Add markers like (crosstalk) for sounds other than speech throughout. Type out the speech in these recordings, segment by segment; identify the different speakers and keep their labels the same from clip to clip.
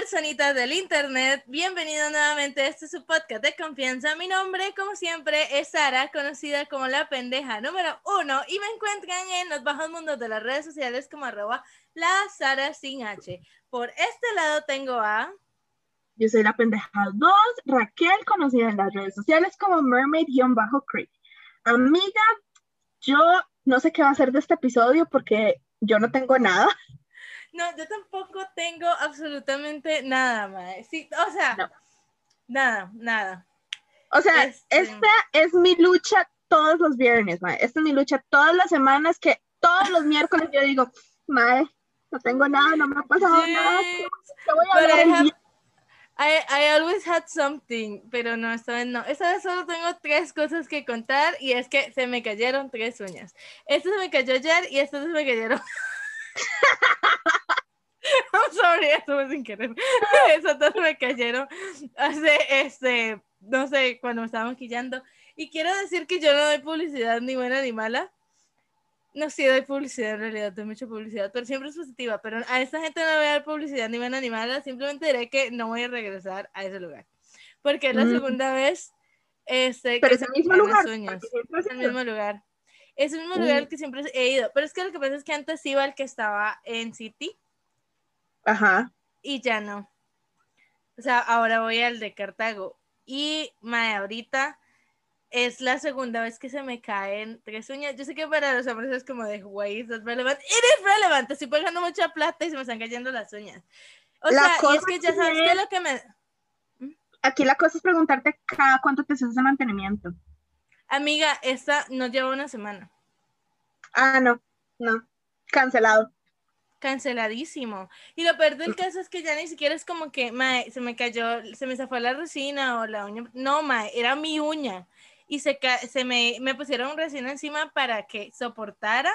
Speaker 1: Personitas del internet, bienvenido nuevamente a este su podcast de confianza. Mi nombre, como siempre, es Sara, conocida como la pendeja número uno, y me encuentran en los bajos mundos de las redes sociales como arroba la Sara sin H. Por este lado tengo a...
Speaker 2: Yo soy la pendeja 2, Raquel, conocida en las redes sociales como Mermaid-Creek. Amiga, yo no sé qué va a hacer de este episodio porque yo no tengo nada.
Speaker 1: No, yo tampoco tengo absolutamente nada, mae. Sí, o sea,
Speaker 2: No.
Speaker 1: nada, nada.
Speaker 2: O sea,
Speaker 1: Este-
Speaker 2: esta es mi lucha todos los viernes, mae. Esta es mi lucha todas las semanas que todos los miércoles yo digo, mae, no tengo nada, no me ha pasado nada.
Speaker 1: Sí.
Speaker 2: ¿Qué voy a
Speaker 1: But
Speaker 2: hablar
Speaker 1: I
Speaker 2: el
Speaker 1: have-
Speaker 2: día?
Speaker 1: I, I always had something, pero no, esta vez no. Esta vez solo tengo tres cosas que contar y es que se me cayeron tres uñas. Esta se me cayó ayer y esta se me cayeron. (laughs) I'm sorry, eso fue sin querer. (laughs) Esas dos me cayeron hace, este, no sé, cuando me estaba maquillando. Y quiero decir que yo no doy publicidad ni buena ni mala. No, sí doy publicidad en realidad, doy mucha publicidad, pero siempre es positiva. Pero a esta gente no le voy a dar publicidad ni buena ni mala, simplemente diré que no voy a regresar a ese lugar. Porque es la
Speaker 2: Mm.
Speaker 1: segunda vez este,
Speaker 2: Pero es el mismo lugar. ha
Speaker 1: Es el mismo lugar. Es el mismo
Speaker 2: Mm.
Speaker 1: lugar que siempre he ido. Pero es que lo que pasa es que antes iba al que estaba en City
Speaker 2: Ajá.
Speaker 1: y ya no. O sea, ahora voy al de Cartago. Y mae, ahorita es la segunda vez que se me caen tres uñas. Yo sé que para los hombres es como de, güey, es relevante. Is relevante. Estoy pagando mucha plata y se me están cayendo las uñas. O
Speaker 2: La
Speaker 1: sea, y es que ya sabes que
Speaker 2: es-
Speaker 1: lo que me.
Speaker 2: Aquí la cosa es preguntarte cada cuánto te haces de mantenimiento.
Speaker 1: Amiga, esta no lleva una semana.
Speaker 2: Ah, no, no. Cancelado.
Speaker 1: Canceladísimo. Y lo peor del caso es que ya ni siquiera es como que, mae, se me cayó, se me zafó la resina o la uña. No, mae, era mi uña. Y se, se me, me pusieron resina encima para que soportara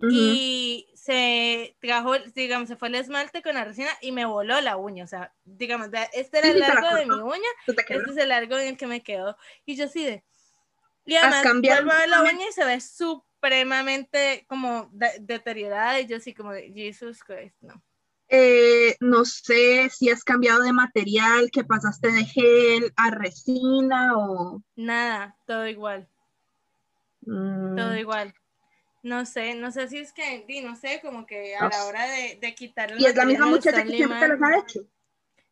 Speaker 2: Ujú.
Speaker 1: y se trajo, digamos, se fue el esmalte con la resina y me voló la uña. O sea, digamos, este era el largo de mi uña, este es el largo en el que me quedó. Y yo así de... Y además vuelvo a la uña y se ve supremamente como de- deteriorada y yo así como de Jesus Christ, no.
Speaker 2: Eh, no sé si has cambiado de material, que pasaste de gel a resina o...
Speaker 1: Nada, todo igual,
Speaker 2: Mm,
Speaker 1: todo igual. No sé, no sé si es que, no sé, como que a la hora de, de quitar
Speaker 2: Y es la misma muchacha que siempre te los ha hecho.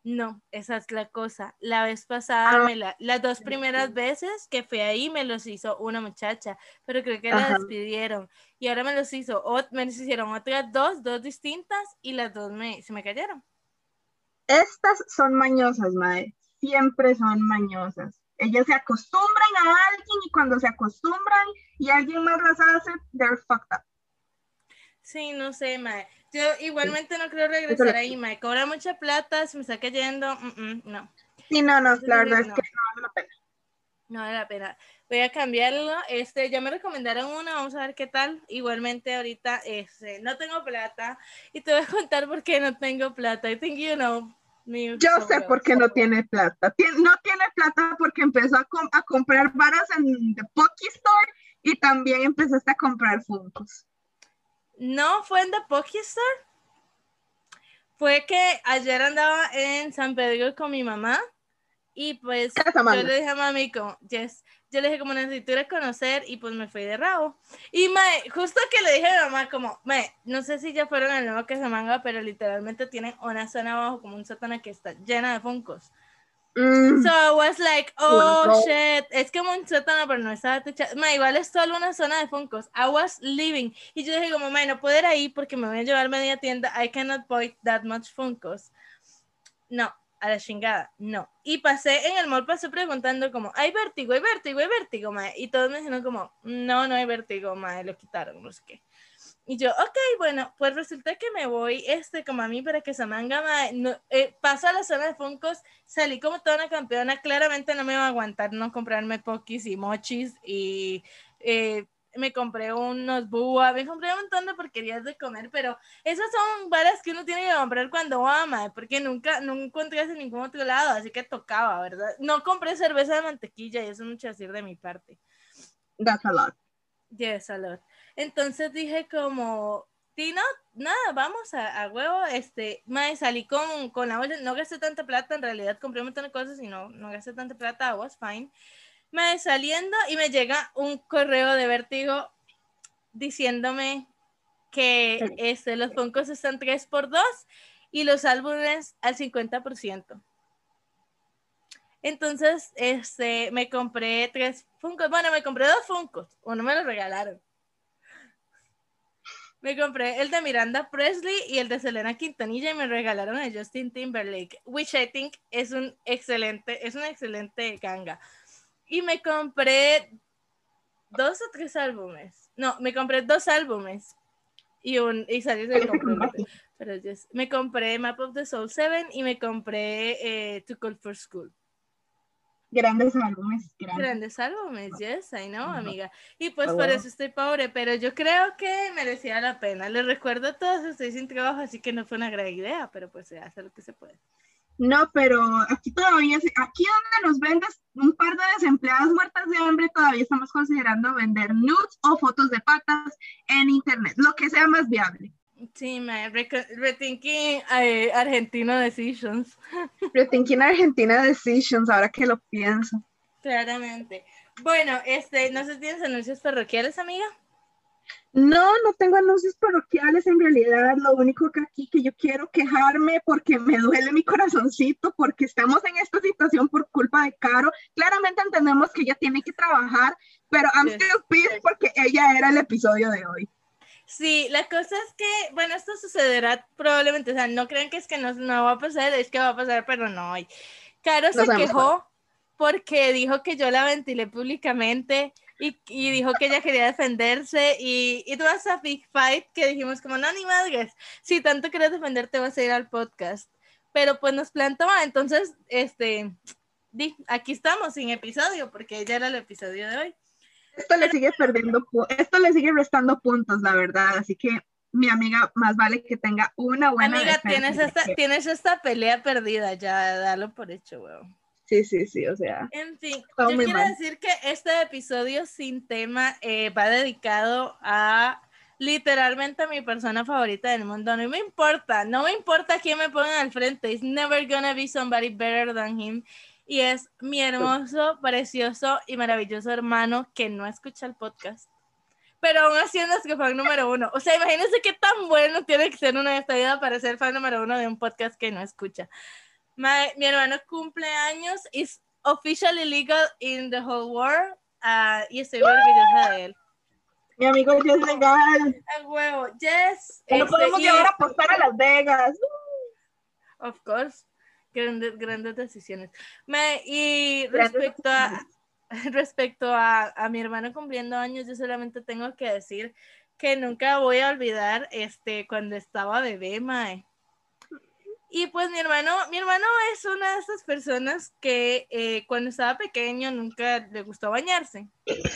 Speaker 1: No, esa es la cosa. La vez pasada,
Speaker 2: Ah.
Speaker 1: me la- las dos primeras veces que fui ahí me los hizo una muchacha, pero creo que la despidieron. Y ahora me los hizo, me los hicieron otras dos, dos distintas, y las dos me, se me cayeron.
Speaker 2: Estas son mañosas, mae. Siempre son mañosas. Ellas se acostumbran a alguien y cuando se acostumbran y alguien más las hace, they're fucked up.
Speaker 1: Sí, no sé, mae. Yo igualmente no creo regresar ahí, mae. Cobra mucha plata, se me está cayendo, mm, mm, no.
Speaker 2: Sí, no, no, la verdad es que no vale la pena.
Speaker 1: No vale la pena. Voy a cambiarlo. Este, ya me recomendaron una, vamos a ver qué tal. Igualmente ahorita, este, no tengo plata. Y te voy a contar por qué no tengo plata. I think you know me
Speaker 2: Yo sé por qué no tiene plata. Tien- no tiene plata porque empezó a, com- a comprar varas en The Pocky Store y también empezaste a comprar Funkos.
Speaker 1: No, fue en The Poké Store. Fue que ayer andaba en San Pedro con mi mamá. Y pues yo le dije a mami como, yes. Yo le dije como necesito ir a conocer y pues me fui de rabo. Y mae, justo que le dije a mi mamá como, mae, no sé si ya fueron al nuevo que se manga, pero literalmente tienen una zona abajo como un sótano que está llena de funcos.
Speaker 2: Mm,
Speaker 1: So I was like, oh shit, es como un sótano, pero no estaba techado. Ma, igual es solo una zona de Funkos. I was leaving. Y yo dije, como, ma, no puedo ir ahí porque me voy a llevar media tienda. I cannot buy that much Funkos. No, a la chingada, no. Y pasé en el mall, pasé preguntando como, hay vértigo, hay vértigo, hay vértigo, ma. Y todos me dijeron como, no, no hay vértigo, ma, lo quitaron, no sé qué. Y yo, ok, bueno, pues resulta que me voy, este, como a mí, para que se manga, no, eh, paso a la zona de Funkos, salí como toda una campeona, claramente no me iba a aguantar no comprarme pokis y mochis y eh, me compré unos búa, me compré un montón de porquerías de comer, pero esas son varas que uno tiene que comprar cuando ama, porque nunca, no encontré en ningún otro lado, así que tocaba, ¿verdad? No compré cerveza de mantequilla y eso es mucho decir de mi parte.
Speaker 2: That's a lot.
Speaker 1: Yes, a lot. Entonces dije como, Tino, nada, vamos a, a, huevo, este, me salí con, con la no gasté tanta plata, en realidad compré un montón de cosas y no, no gasté tanta plata, was fine me saliendo y me llega un correo de vértigo diciéndome que este, los Funkos están 3 por 2 y los álbumes al 50%. Entonces, este, me compré tres Funkos. Bueno, me compré dos Funkos. Uno me lo regalaron. Me compré el de Miranda Presley y el de Selena Quintanilla y me regalaron a Justin Timberlake, which I think es un excelente, es un excelente ganga y me compré dos o tres álbumes. No, me compré dos álbumes y, un, y salí del (laughs) Pero me compré Map of the Soul 7 y me compré eh, To Call for School.
Speaker 2: Grandes álbumes.
Speaker 1: Grandes, álbumes, yes, I know, amiga. Y pues por eso estoy pobre, pero yo creo que merecía la pena. Les recuerdo a todos, estoy sin trabajo, así que no fue una gran idea, pero pues se hace lo que se puede.
Speaker 2: No, pero aquí todavía, aquí donde nos vendes un par de desempleadas muertas de hambre, todavía estamos considerando vender nudes o fotos de patas en internet, lo que sea más viable.
Speaker 1: Sí, me rethinking eh, Argentina Decisions. (laughs)
Speaker 2: Rethinking Argentina Decisions, ahora que lo pienso.
Speaker 1: Claramente. Bueno, este, no sé si tienes anuncios parroquiales, amiga.
Speaker 2: No, no tengo anuncios parroquiales en realidad. Lo único que aquí que yo quiero quejarme porque me duele mi corazoncito, porque estamos en esta situación por culpa de Caro. Claramente entendemos que ella tiene que trabajar, pero I'm still pissed porque ella era el episodio de hoy.
Speaker 1: Sí, la cosa es que, bueno, esto sucederá probablemente, o sea, no crean que es que no, no va a pasar, es que va a pasar, pero no hay. Caro se quejó porque dijo que yo la ventilé públicamente y, y, dijo que ella quería defenderse y it was a big fight que dijimos como, no, ni madres, si tanto quieres defenderte vas a ir al podcast. Pero pues nos plantó, entonces, este, di, aquí estamos sin episodio porque ya era el episodio de hoy.
Speaker 2: Esto le sigue perdiendo, esto le sigue restando puntos, la verdad, así que mi amiga, más vale que tenga una buena
Speaker 1: Amiga, tienes esta, tienes esta pelea perdida, ya dalo por hecho, weón.
Speaker 2: Sí, sí, sí, o sea.
Speaker 1: En fin, yo quiero decir que este episodio sin tema eh, va dedicado a literalmente a mi persona favorita del mundo. No me importa, no me importa quién me ponga al frente. It's never gonna be somebody better than him. Y es mi hermoso, precioso y maravilloso hermano que no escucha el podcast. Pero aún así es que fan número uno. O sea, imagínense qué tan bueno tiene que ser una vida para ser fan número uno de un podcast que no escucha mi hermano cumple años, es officially legal in the whole world uh, y estoy muy orgullosa de él.
Speaker 2: Mi amigo es legal.
Speaker 1: A huevo, yes.
Speaker 2: No este, podemos llevar a apostar a Las Vegas.
Speaker 1: Of course. Grandes, grandes decisiones. Me, y respecto a (laughs) respecto a, a, mi hermano cumpliendo años, yo solamente tengo que decir que nunca voy a olvidar este cuando estaba bebé, mae. Y pues mi hermano, mi hermano es una de esas personas que eh, cuando estaba pequeño nunca le gustó bañarse.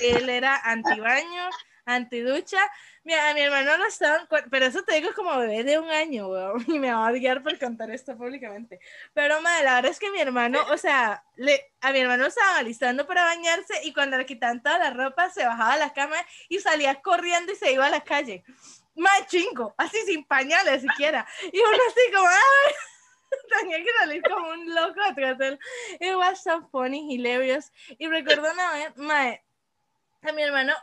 Speaker 1: Él era anti-baño, anti-ducha. a mi hermano no estaba, pero eso te digo como bebé de un año, (laughs) y me va a odiar por contar esto públicamente. Pero madre, la verdad es que mi hermano, o sea, le, a mi hermano estaba alistando para bañarse y cuando le quitaban toda la ropa se bajaba a la cama y salía corriendo y se iba a la calle más chingo, así sin pañales siquiera. Y uno así como, ¡ay! (laughs) Tenía que salir como un loco atrás de él. It was so funny, hilarious. Y recuerdo una vez, mae, a mi hermano,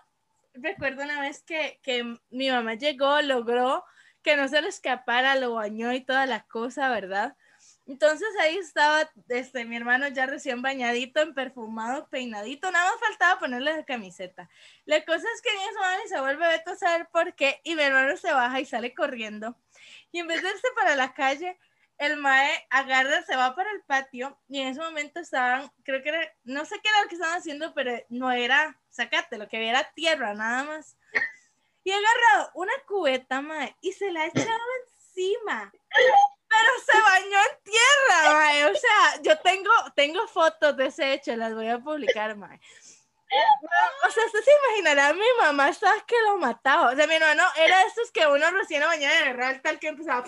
Speaker 1: recuerdo una vez que, que mi mamá llegó, logró que no se le escapara, lo bañó y toda la cosa, ¿verdad? Entonces ahí estaba este, mi hermano ya recién bañadito, perfumado, peinadito, nada más faltaba ponerle la camiseta. La cosa es que mi hermano se vuelve a saber por qué y mi hermano se baja y sale corriendo. Y en vez de irse para la calle, el mae agarra, se va para el patio y en ese momento estaban, creo que era, no sé qué era lo que estaban haciendo, pero no era, sacate, lo que había era tierra nada más. y agarrado una cubeta, mae, y se la ha echado encima. Pero se bañó en tierra, mae. O sea, yo tengo, tengo fotos de ese hecho, las voy a publicar, mae. O sea, usted se imaginará, mi mamá estaba que lo mataba. O sea, mi hermano era de esos que uno recién a bañar de agarrar tal que empezaba.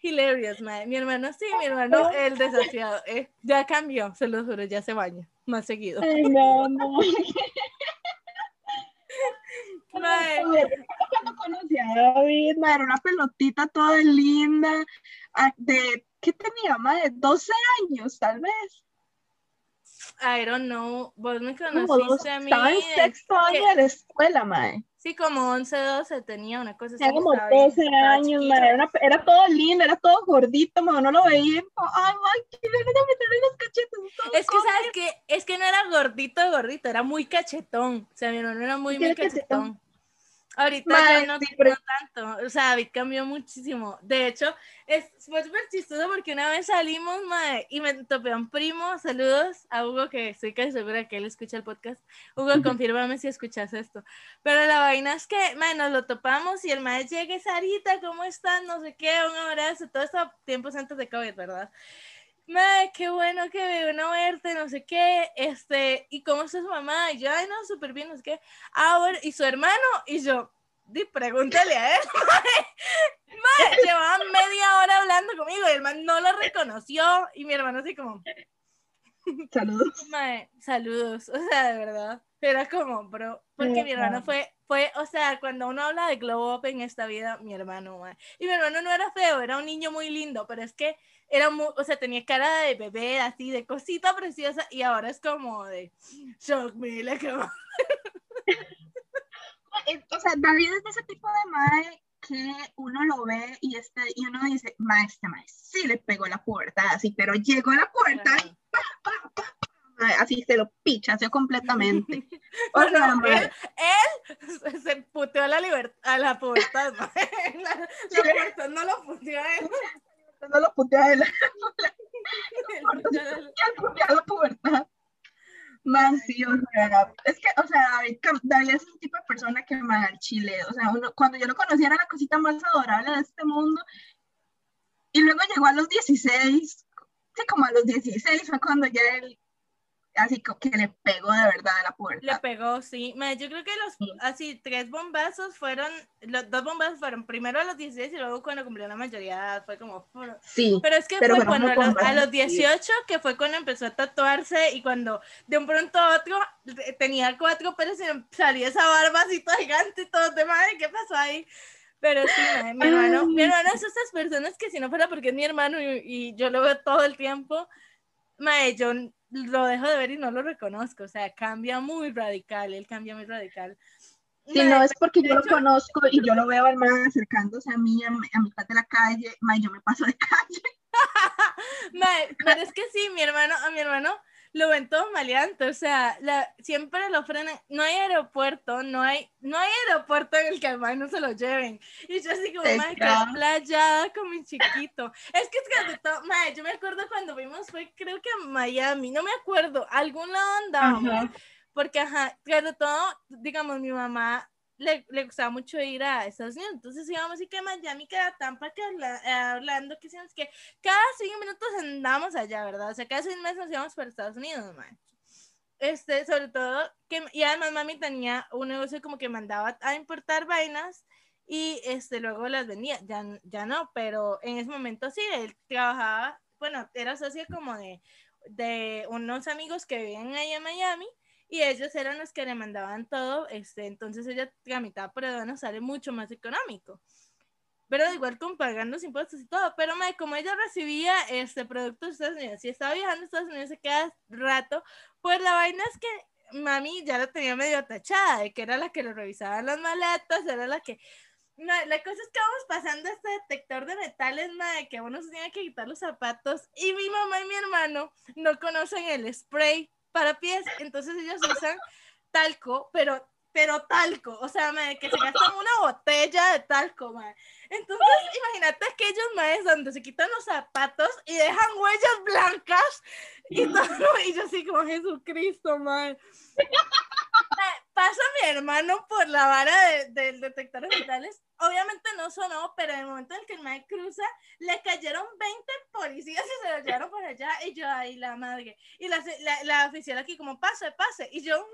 Speaker 1: Hilarious, mae. Mi hermano sí, mi hermano el desafiado. eh, ya cambió, se lo juro, ya se baña más seguido.
Speaker 2: Ay, no, no. (laughs)
Speaker 1: Mae,
Speaker 2: Cuando conocí a David, ma, era una pelotita toda linda, de, ¿qué tenía, ma? De 12 años, tal vez.
Speaker 1: I don't know. Vos me
Speaker 2: Como
Speaker 1: conociste a mí.
Speaker 2: estaba en sexto año de la escuela, mae.
Speaker 1: Sí, como 11, 12 tenía una cosa así.
Speaker 2: Tenía como
Speaker 1: estaba bien,
Speaker 2: 12
Speaker 1: estaba
Speaker 2: años,
Speaker 1: chiquito.
Speaker 2: mae, Era, era todo lindo, era todo gordito, mae, uno lo veía, y como, ay, mae, qué ganas de meterle los cachetes. todo
Speaker 1: Es que,
Speaker 2: gordo".
Speaker 1: ¿sabes qué? Es que no era gordito, gordito, era muy cachetón. O sea, mi hermano era muy, muy
Speaker 2: era cachetón.
Speaker 1: cachetón. Ahorita
Speaker 2: Mae,
Speaker 1: ya no,
Speaker 2: sí, pero-
Speaker 1: no tanto. O sea, David cambió muchísimo. De hecho, es, fue súper chistoso porque una vez salimos, mae, y me topé a un primo. Saludos a Hugo, que estoy casi segura que él escucha el podcast. Hugo, confírmame si escuchas esto. Pero la vaina es que, mae, nos lo topamos y el mae llega y Sarita, ¿cómo estás? No sé qué, un abrazo. Todo esto tiempos antes de COVID, ¿verdad? Mae, qué bueno que me vino a verte, no sé qué, este, ¿y cómo está su mamá? Y yo, ay, no, súper bien, no sé qué. Ah, bueno, ¿y su hermano? Y yo, di, pregúntale a él, (laughs) mae. Mae, llevaban media hora hablando conmigo y el man no lo reconoció. Y mi hermano así como,
Speaker 2: Saludos.
Speaker 1: mae, saludos, o sea, de verdad. Era como, bro, porque mi hermano fue, fue, o sea, cuando uno habla de glow up en esta vida, mi hermano, mae. Y mi hermano no era feo, era un niño muy lindo, pero es que era muy, o sea, tenía cara de bebé, así, de cosita preciosa, y ahora es como de, shock me, like, como- (laughs)
Speaker 2: O sea, David es de ese tipo de mae que uno lo ve y, este, y uno dice, mae, este sí le pegó la puerta, así, pero llegó a la puerta y pa, pa, pa, pa, así se lo pichaseó completamente. (laughs) O
Speaker 1: No,
Speaker 2: sea,
Speaker 1: no, él, él se puteó a la libertad, a la pubertad, mae. (laughs) La, la
Speaker 2: Sí.
Speaker 1: pubertad no lo puteó a él.
Speaker 2: No lo putea él, (laughs) la pubertad. Man, sí, o sea, es que, o sea, David, David es un tipo de persona que me da el chile, o sea, uno, cuando yo lo conocí era la cosita más adorable de este mundo, y luego llegó a los 16, sí, como a los 16 fue cuando ya él, así que le pegó de verdad a la
Speaker 1: Le
Speaker 2: puerta.
Speaker 1: pegó, sí. Yo creo que los,
Speaker 2: Sí.
Speaker 1: así, tres bombazos fueron, los dos bombazos fueron primero a los 16 y luego cuando cumplió la mayoría de edad, fue como...
Speaker 2: Sí,
Speaker 1: Pero es que
Speaker 2: Pero
Speaker 1: fue cuando a los, a los 18, que fue cuando empezó a tatuarse y cuando de un pronto a otro tenía cuatro pelos y salía esa barba así toda gigante y todo de madre, ¿qué pasó ahí? Pero sí, mae, mi hermano, mi hermano es esas personas que si no fuera porque es mi hermano y, y yo lo veo todo el tiempo, mae, yo lo dejo de ver y no lo reconozco, o sea, cambia muy radical, él cambia muy radical.
Speaker 2: si no es porque yo lo conozco y yo lo veo al man acercándose a mí a, a mitad de la calle, man, yo me paso de (laughs) calle. (laughs)
Speaker 1: Mae, pero es que sí, mi hermano, a mi hermano lo ven todo maleante, o sea, la, siempre lo frenan, no hay aeropuerto, no hay, no hay aeropuerto en el que al mae no se lo lleven. Y yo así como, mae, qué playada con mi chiquito. Es que es que todo, mae, yo me acuerdo cuando vimos, fue creo que a Miami, no me acuerdo, a algún lado andábamos,
Speaker 2: Ajá.
Speaker 1: porque ajá, claro, todo, digamos, mi mamá le, le gustaba mucho ir a Estados Unidos, entonces íbamos y que Miami, que a Tampa, que a Orlando, que hicimos que cada cinco minutos andábamos allá, ¿verdad? O sea, cada seis meses nos íbamos para Estados Unidos, man. Este, sobre todo, que, y además mami tenía un negocio como que mandaba a importar vainas y este, luego las vendía, ya, ya no, pero en ese momento sí, él trabajaba, bueno, era socio como de, de unos amigos que vivían ahí en Miami y ellos eran los que le mandaban todo, este, entonces ella tramitaba por aduana, sale mucho más económico. Pero igual con pagando los impuestos y todo, pero mae, como ella recibía este producto de Estados Unidos y estaba viajando a Estados Unidos se queda rato, pues la vaina es que mami ya la tenía medio tachada, de que era la que le revisaba las maletas, era la que... Mae, la cosa es que vamos pasando este detector de metales, mae, que uno se tiene que quitar los zapatos y mi mamá y mi hermano no conocen el spray para pies, entonces ellos usan talco, pero pero talco, o sea, que se gastan una botella de talco, mae. Entonces, imagínate aquellos maes donde se quitan los zapatos y dejan huellas blancas y todo, (laughs) y yo así como Jesucristo, mae. Pasa mi hermano por la vara de- del detector de metales. Obviamente no sonó, pero en el momento en el que el mae cruza, le cayeron 20 policías y se lo llevaron por allá. Y yo ahí, la madre. Y la, la, la oficial aquí, como pase, pase. Y yo.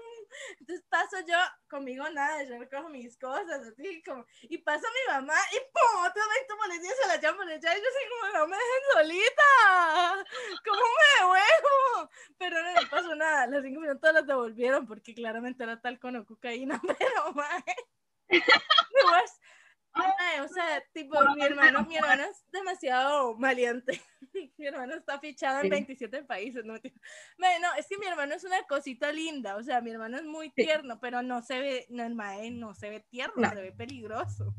Speaker 1: Entonces paso yo, conmigo nada, yo recojo mis cosas, así como. Y pasa mi mamá y ¡pum! Otros 20 policías se la llevan por allá. Y yo así, como, no me dejen solita. ¿Cómo me huevo? Pero no, pasó nada. Los cinco minutos los devolvieron porque claramente era tal con cocaína, (laughs) pero mae. (laughs) O sea, tipo, mi hermano, mi hermano es demasiado valiente. (laughs) mi hermano está fichado en
Speaker 2: Sí.
Speaker 1: 27 países. No, no, es que mi hermano es una cosita linda. O sea, mi hermano es muy
Speaker 2: Sí.
Speaker 1: tierno, pero no se ve, no, el mae no se ve tierno,
Speaker 2: No.
Speaker 1: se ve peligroso.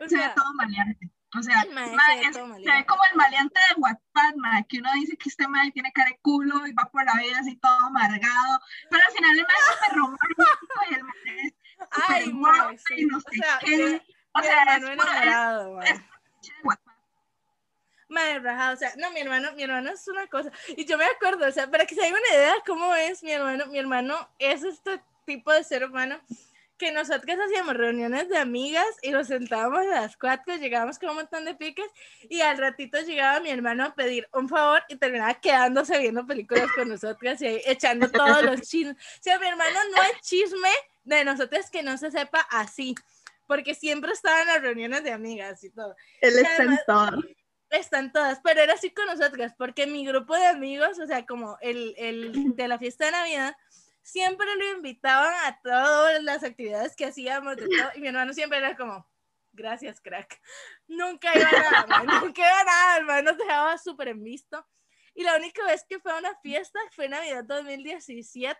Speaker 1: O
Speaker 2: Se ve todo maleante. O sea,
Speaker 1: el mae
Speaker 2: mae,
Speaker 1: se ve
Speaker 2: es-
Speaker 1: todo
Speaker 2: se ve
Speaker 1: maleante.
Speaker 2: como el maleante de mae, que uno dice que este mae tiene cara de culo y va por la vida así todo amargado, pero al final el mae es súper romántico y el mae es
Speaker 1: Ay,
Speaker 2: guapo
Speaker 1: sí.
Speaker 2: y no
Speaker 1: O
Speaker 2: sé
Speaker 1: sea,
Speaker 2: qué. O sea, es
Speaker 1: hermano
Speaker 2: es
Speaker 1: enamorado,
Speaker 2: de Wattpad.
Speaker 1: Madre rajada, o sea, no, mi hermano, mi hermano es una cosa. Y yo me acuerdo, o sea, para que se hagan una idea de cómo es mi hermano, mi hermano es este tipo de ser humano que nosotros hacíamos reuniones de amigas y nos sentábamos a las cuatro, llegábamos con un montón de piques y al ratito llegaba mi hermano a pedir un favor y terminaba quedándose viendo películas con nosotras y ahí echando todos los chismes. O sea, mi hermano no es chisme de nosotros que no se sepa así, porque siempre estaba en las reuniones de amigas y todo
Speaker 2: Él
Speaker 1: está en
Speaker 2: todo.
Speaker 1: están todas, pero era así con nosotras, porque mi grupo de amigos, o sea, como el, el de la fiesta de Navidad, siempre lo invitaban a todas las actividades que hacíamos, de todo, y mi hermano siempre era como, gracias, crack. Nunca iba a nada, man, (laughs) nunca iba a nada, el man nos dejaba súper en visto. Y la única vez que fue a una fiesta fue Navidad 2017,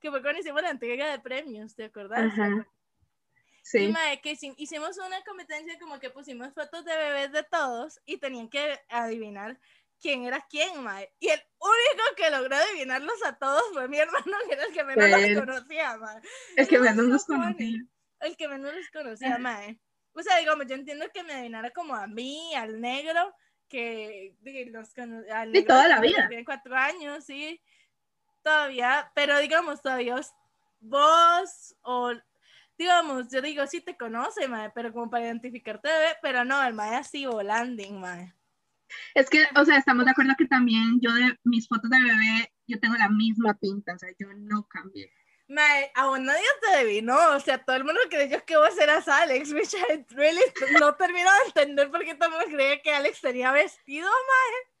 Speaker 1: que fue cuando hicimos la entrega de premios, ¿te acordás?
Speaker 2: Ajá.
Speaker 1: Y
Speaker 2: Sí.
Speaker 1: mae, que hici- hicimos una competencia como que pusimos fotos de bebés de todos y tenían que adivinar quién era quién, mae. Y el único que logró adivinarlos a todos fue mi hermano, que era el que menos los
Speaker 2: él.
Speaker 1: conocía, mae.
Speaker 2: Es que menos
Speaker 1: funny.
Speaker 2: conocía.
Speaker 1: El que menos los conocía, mae. O sea, digamos, yo entiendo que me adivinara como a mí, al negro, que los al
Speaker 2: Sí, toda la vida.
Speaker 1: Tiene cuatro años, sí. Todavía, pero digamos, todavía os- vos o digamos, yo digo, sí te conoce, mae, pero como para identificarte, bebé, pero no, el mae así volando, mae.
Speaker 2: Es que, o sea, estamos de acuerdo que también yo de mis fotos de bebé, yo tengo la misma pinta, o sea, yo no cambié.
Speaker 1: Mae, a vos nadie te adivinó, o sea, todo el mundo creyó que vos eras Alex, (laughs) which I really no termino de entender por qué todo el mundo creía que Alex tenía vestido, mae.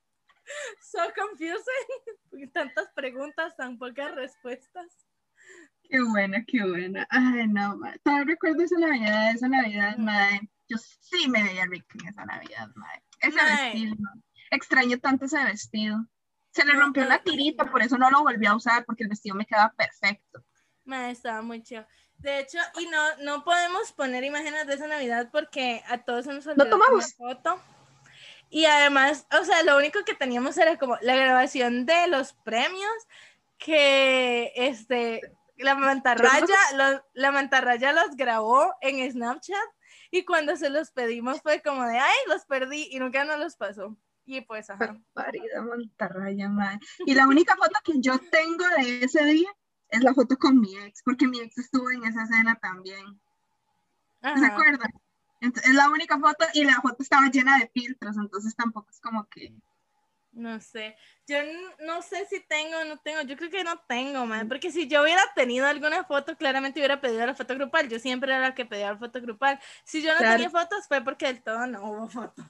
Speaker 1: (laughs) So confusing, (laughs) tantas preguntas, tan pocas respuestas.
Speaker 2: Qué buena, qué buena. Ay, no, ma. Todavía recuerdo esa Navidad, esa Navidad, madre. Yo sí me veía rica en esa Navidad, madre. Ese
Speaker 1: Mae.
Speaker 2: vestido. Extraño tanto ese vestido. Se le
Speaker 1: No,
Speaker 2: rompió
Speaker 1: no,
Speaker 2: una tirita, por eso no lo volví a usar, porque el vestido me quedaba perfecto.
Speaker 1: Mae, estaba muy chido. De hecho, y no, no podemos poner imágenes de esa Navidad porque a todos se nos olvidó
Speaker 2: tomamos.
Speaker 1: tomar foto. Y además, o sea, lo único que teníamos era como la grabación de los premios, que este, la mantarraya, los- la mantarraya los grabó en Snapchat y cuando se los pedimos fue como de, ay, los perdí y nunca nos los pasó. Y pues, ajá.
Speaker 2: Parida montarraya, madre. Y la única foto que yo tengo de ese día es la foto con mi ex, porque mi ex estuvo en esa escena también. ¿Se acuerdan? Es la única foto y la foto estaba llena de filtros, entonces tampoco es como que...
Speaker 1: No sé, yo no sé si tengo o no tengo, yo creo que no tengo, man, porque si yo hubiera tenido alguna foto, claramente hubiera pedido la foto grupal, yo siempre era la que pedía la foto grupal, si yo no
Speaker 2: Claro.
Speaker 1: tenía fotos fue porque del todo no hubo foto,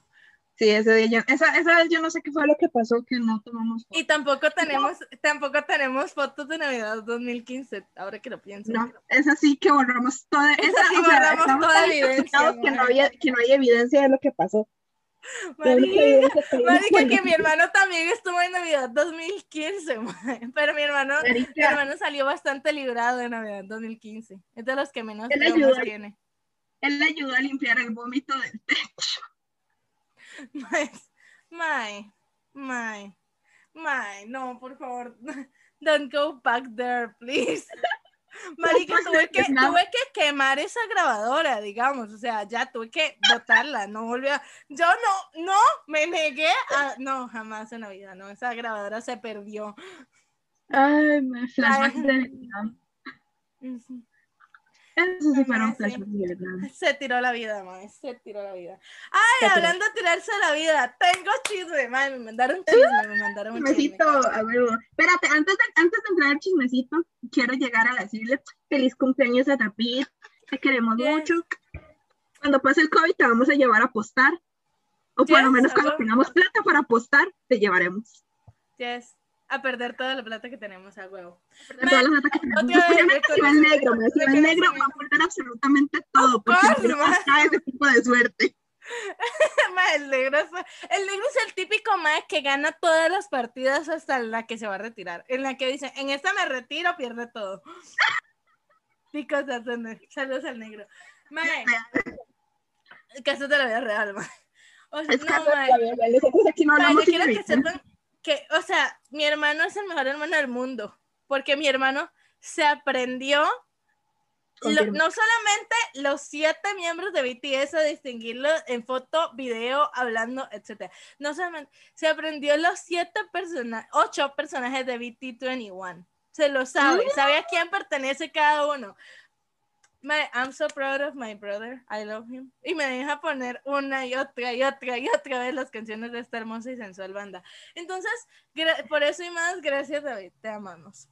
Speaker 2: Sí, ese día yo, esa, esa vez yo no sé qué fue lo que pasó, que no tomamos fotos.
Speaker 1: y tampoco tenemos, tampoco tenemos fotos de Navidad 2015, ahora que lo pienso.
Speaker 2: No, es así que borramos toda
Speaker 1: Es
Speaker 2: esa,
Speaker 1: así,
Speaker 2: o
Speaker 1: borramos toda evidencia,
Speaker 2: que no, había, que no hay evidencia de lo que pasó.
Speaker 1: Marica,
Speaker 2: que
Speaker 1: marica, mi hermano también estuvo en Navidad 2015, man, (laughs) pero mi hermano, mi hermano salió bastante librado de Navidad 2015, es de los que menos
Speaker 2: ayudó.
Speaker 1: tiene.
Speaker 2: él le ayudó a limpiar el vómito del techo.
Speaker 1: Mae, mae, mae, mae, no, por favor, (laughs) don't go back there, please. (laughs) Marica,
Speaker 2: pues,
Speaker 1: tuve que, tuve que quemar esa grabadora, digamos, o sea, ya tuve que botarla, no volvió, a- yo no, no, me negué a, no, jamás en la vida, no, esa grabadora se perdió.
Speaker 2: Ay, me flashback de. Eso sí fueron flashbacks de verdad.
Speaker 1: Se tiró la vida, mae, se tiró la vida. Ay,
Speaker 2: Se tiró.
Speaker 1: hablando de tirarse la vida, tengo chisme, mae, me mandaron chisme, me mandaron un chisme.
Speaker 2: Chismecito, a huevo. Espérate, antes de, antes de entrar al chismecito, quiero llegar a decirle feliz cumpleaños a Tapir, te queremos
Speaker 1: Yes.
Speaker 2: mucho. Cuando pase el COVID te vamos a llevar a apostar, o por lo menos cuando tengamos plata para apostar, te llevaremos.
Speaker 1: Yes, a perder toda la plata que tenemos a huevo.
Speaker 2: De todas las notas que tenemos. Especialmente si va el negro, ma, si va el negro va a perder absolutamente todo, porque
Speaker 1: ma.
Speaker 2: está ese tipo de suerte. (laughs)
Speaker 1: Mae, el, negro es, el negro es el típico mae que gana todas las partidas hasta la que se va a retirar. En la que dice, en esta me retiro, pierde todo. (laughs) The ne- Saludos al negro. Mae, casos de la vida real, mae. O sea,
Speaker 2: Es
Speaker 1: no, mae.
Speaker 2: Nosotros aquí no
Speaker 1: Mae,
Speaker 2: hablamos
Speaker 1: yo quiero que sepan que, o sea, mi hermano es el mejor hermano del mundo, porque mi hermano se aprendió lo- no solamente los siete miembros de BTS a distinguirlo en foto, video, hablando, etcétera. No solamente, se aprendió los siete personajes, ocho personajes de BT21. Se lo sabe, sabe a quién pertenece cada uno. My, I'm so proud of my brother. I love him. Y me deja poner una y otra y otra y otra vez las canciones de esta hermosa y sensual banda. Entonces, por eso y más, gracias David, te amamos.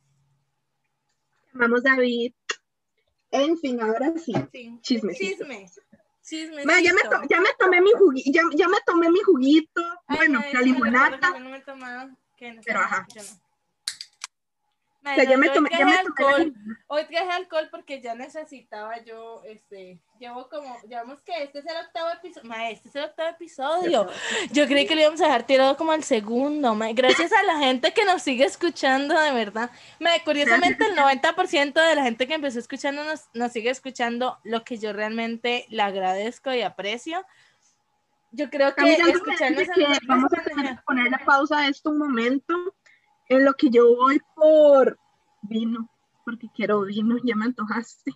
Speaker 2: Vamos, David. En fin, ahora sí.
Speaker 1: Sí.
Speaker 2: Chismecito.
Speaker 1: Chisme. Chisme.
Speaker 2: Ma, ya, me to- ya me tomé mi juguito, ya, ya me tomé mi juguito, bueno, la limonata.
Speaker 1: No me tomado. que no sé,
Speaker 2: Pero, ajá. O sea, ya me
Speaker 1: hoy
Speaker 2: tomé, ya
Speaker 1: traje
Speaker 2: me la
Speaker 1: alcohol. Hoy traje alcohol porque ya necesitaba yo, este, llevo como, llevamos que este es el octavo episodio, ma, este es el octavo episodio. Yo creí que lo íbamos a dejar tirado como al segundo, ma. Gracias a la gente que nos sigue escuchando, de verdad. Ma, curiosamente, el 90% de la gente que empezó escuchando nos, nos sigue escuchando, lo que yo realmente le agradezco y aprecio. Yo creo que
Speaker 2: de que vamos a tener que ponerle pausa a esto un momento, en lo que yo voy por vino, porque quiero vino, ya me antojaste.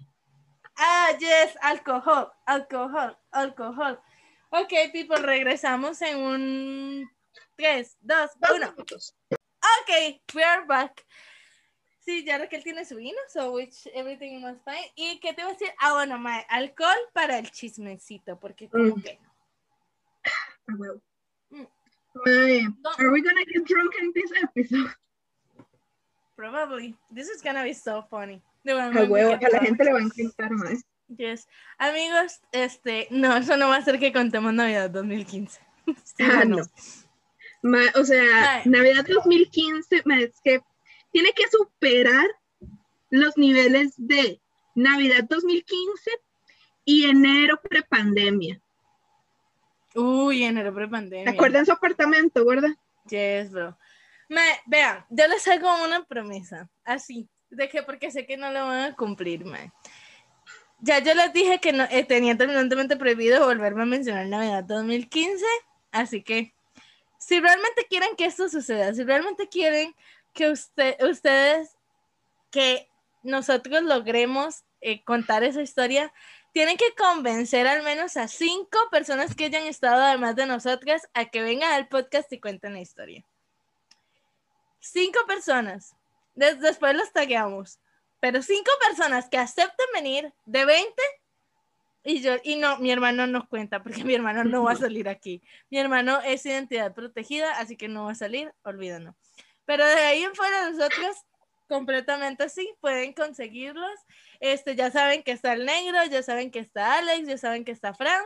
Speaker 1: Ah, yes, alcohol, alcohol, alcohol. Ok, people, regresamos en un 3, 2, 1. Ok, we are back. Sí, ya Raquel tiene su vino, so which everything was fine. ¿Y qué te iba a decir? Ah, bueno, mae, alcohol para el chismecito, porque como
Speaker 2: Mm.
Speaker 1: que
Speaker 2: Are we gonna get drunk in this episode?
Speaker 1: probably this is gonna be so funny. De
Speaker 2: A huevo, a la gente le va a encantar más.
Speaker 1: Yes. Amigos, este, no, eso no va a ser que contemos Navidad 2015. (laughs) Sí,
Speaker 2: Ah,
Speaker 1: no.
Speaker 2: no. Ma- o sea. Navidad 2015, ma, es que tiene que superar los niveles de Navidad 2015 y enero prepandemia.
Speaker 1: Uy, enero
Speaker 2: ¿Se
Speaker 1: prepandemia.
Speaker 2: acuerdan su apartamento, verdad?
Speaker 1: Yes, bro. Me, vean, yo les hago una promesa, así, de que porque sé que no lo van a cumplir, mae. Ya yo les dije que no, eh, tenía terminantemente prohibido volverme a mencionar Navidad 2015, así que si realmente quieren que esto suceda, si realmente quieren que usted, ustedes, que nosotros logremos eh, contar esa historia, tienen que convencer al menos a cinco personas que hayan estado además de nosotras a que vengan al podcast y cuenten la historia. Cinco personas. Des- después los tagueamos. Pero cinco personas que acepten venir de 20 y yo, y no, mi hermano no cuenta porque mi hermano no va a salir aquí. Mi hermano es identidad protegida, así que no va a salir, olvídalo. Pero de ahí en fuera nosotros completamente sí, pueden conseguirlos. Este, ya saben que está el negro, ya saben que está Alex, ya saben que está Fran.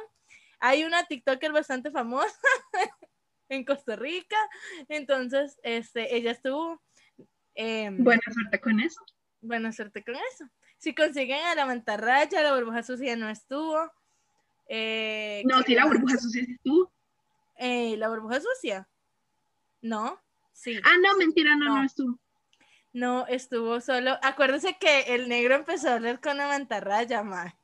Speaker 1: Hay una TikToker bastante famosa (laughs) en Costa Rica, entonces este, ella estuvo. em,
Speaker 2: Buena suerte con eso.
Speaker 1: buena suerte con eso. Si consiguen a la mantarraya, la burbuja sucia no estuvo. Eh,
Speaker 2: No,
Speaker 1: ¿qué
Speaker 2: sí, la burbuja sucia sí estuvo.
Speaker 1: Eh, la burbuja sucia. No, sí.
Speaker 2: Ah, no, mentira, no,
Speaker 1: No.
Speaker 2: no estuvo.
Speaker 1: No, estuvo solo. Acuérdese que el negro empezó a hablar con la mantarraya, ma.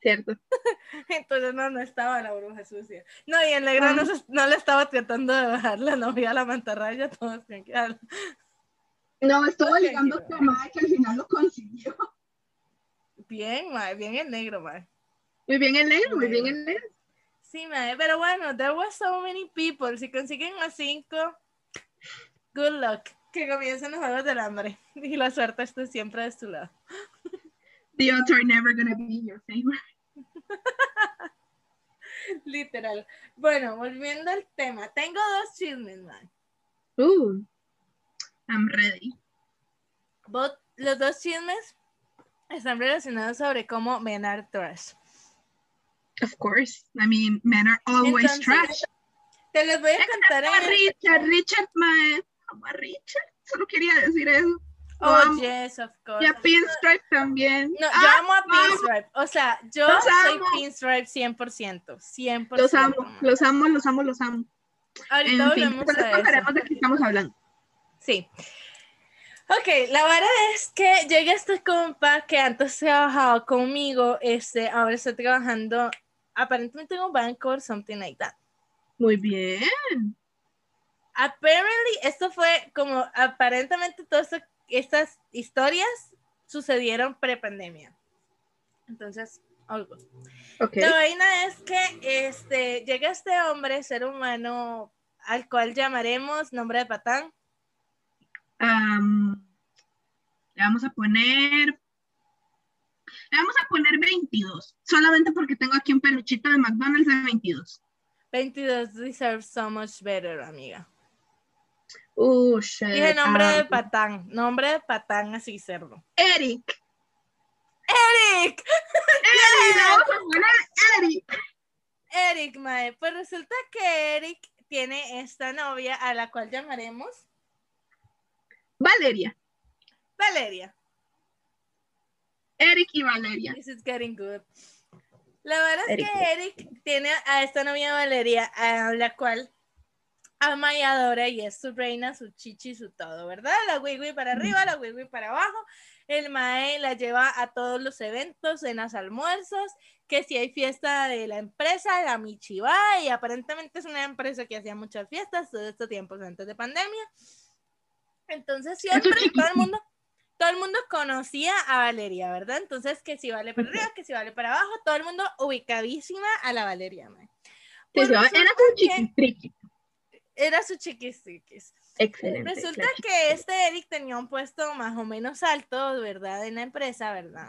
Speaker 2: Cierto. (laughs)
Speaker 1: Entonces no, no estaba la burbuja sucia. No, y el negro no, se- no le estaba tratando de bajar la novia a la mantarraya, todos tranquilos.
Speaker 2: No, estuvo
Speaker 1: Ok,
Speaker 2: ligando con Mae, que al final lo consiguió.
Speaker 1: Bien, ma, bien el negro, ma.
Speaker 2: Muy bien el negro, muy bien el negro.
Speaker 1: Sí, ma, pero bueno, there was so many people. Si consiguen a cinco, good luck. Que comiencen los juegos del hambre (laughs) y la suerte esté siempre de tu lado. (laughs)
Speaker 2: The odds are never gonna be in your favor. (laughs)
Speaker 1: Literal. Bueno, volviendo al tema, tengo dos chismes, man.
Speaker 2: Ooh, I'm ready.
Speaker 1: Bot- los dos chismes están relacionados sobre cómo men are trash.
Speaker 2: Of course. I mean, men are always
Speaker 1: Entonces,
Speaker 2: trash.
Speaker 1: Te los voy a contar
Speaker 2: A
Speaker 1: en.
Speaker 2: Richard, Richard, man. Amo a Richard. Solo quería decir eso. Lo
Speaker 1: Oh,
Speaker 2: amo.
Speaker 1: yes, of course.
Speaker 2: Y a Pinstripe también.
Speaker 1: No, yo
Speaker 2: Ah,
Speaker 1: amo a. Pinstripe. O sea, yo
Speaker 2: Los
Speaker 1: soy
Speaker 2: amo.
Speaker 1: Pinstripe 100%. 100%.
Speaker 2: Los amo, los amo, los amo, los amo.
Speaker 1: Ahorita
Speaker 2: fin,
Speaker 1: volvemos
Speaker 2: después
Speaker 1: a eso.
Speaker 2: de qué estamos hablando.
Speaker 1: Sí. Ok, la verdad es que llegué a este compa que antes trabajaba conmigo, este, ahora está trabajando aparentemente en un banco or something like that.
Speaker 2: Muy bien.
Speaker 1: Apparently, esto fue como, aparentemente todas estas historias sucedieron pre-pandemia. Entonces, algo. La vaina es que este, llega este hombre, ser humano, al cual llamaremos nombre de patán.
Speaker 2: Am, le vamos a poner. Le vamos a poner 22. Solamente porque tengo aquí un peluchito de McDonald's de 22.
Speaker 1: 22 deserves so much better, amiga.
Speaker 2: Uh, shit.
Speaker 1: Dije nombre de
Speaker 2: Am,
Speaker 1: patán, nombre de patán así cerdo.
Speaker 2: Eric.
Speaker 1: Eric, (laughs)
Speaker 2: poner Eric.
Speaker 1: Eric, mae. Pues resulta que Eric tiene esta novia a la cual llamaremos
Speaker 2: Valeria.
Speaker 1: Valeria.
Speaker 2: Eric y Valeria.
Speaker 1: This is getting good. La verdad es que Eric tiene a esta novia Valeria, a la cual ama y adora y es su reina, su chichi, su todo, ¿verdad? La wiwi para arriba, la wiwi para abajo. El mae la lleva a todos los eventos, en los almuerzos, que si hay fiesta de la empresa, la Michi va, y aparentemente es una empresa que hacía muchas fiestas todos estos tiempos antes de pandemia. Entonces siempre todo el mundo, todo el mundo conocía a Valeria, ¿verdad? Entonces que si vale para arriba, que si vale para abajo, todo el mundo ubicadísima a la Valeria, mae. Pues
Speaker 2: sí, era su
Speaker 1: que. Era su chiquis
Speaker 2: Excelente.
Speaker 1: Resulta que este Eric tenía un puesto más o menos alto, ¿verdad? En la empresa, ¿verdad?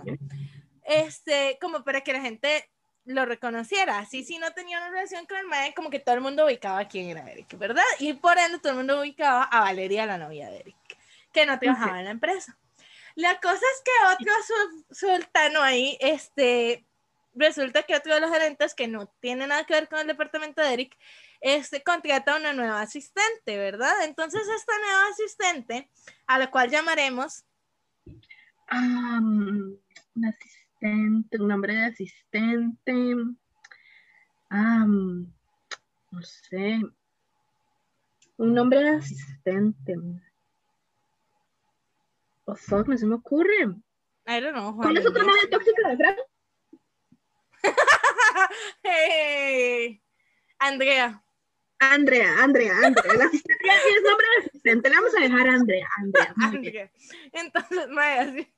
Speaker 1: Este, como para que la gente lo reconociera. Así, si no tenía una relación con el mae, como que todo el mundo ubicaba quién era Eric, ¿verdad? Y por ende todo el mundo ubicaba a Valeria, la novia de Eric, que no trabajaba en la empresa. La cosa es que otro sul- sultano ahí, este, resulta que otro de los gerentes que no tiene nada que ver con el departamento de Eric, este, contrata a una nueva asistente, ¿verdad? Entonces esta nueva asistente, a la cual llamaremos
Speaker 2: Am, un asistente, un nombre de asistente. Am, no sé. Un nombre de asistente. Oh, fuck, no se me ocurre.
Speaker 1: I don't know.
Speaker 2: ¿Cuál es
Speaker 1: Inés.
Speaker 2: novia tóxica de Fran?
Speaker 1: Hey, Andrea.
Speaker 2: Andrea, Andrea, Andrea. La asistente tienes nombre de asistente. Le vamos a dejar a Andrea, Andrea.
Speaker 1: Entonces, Maya, así.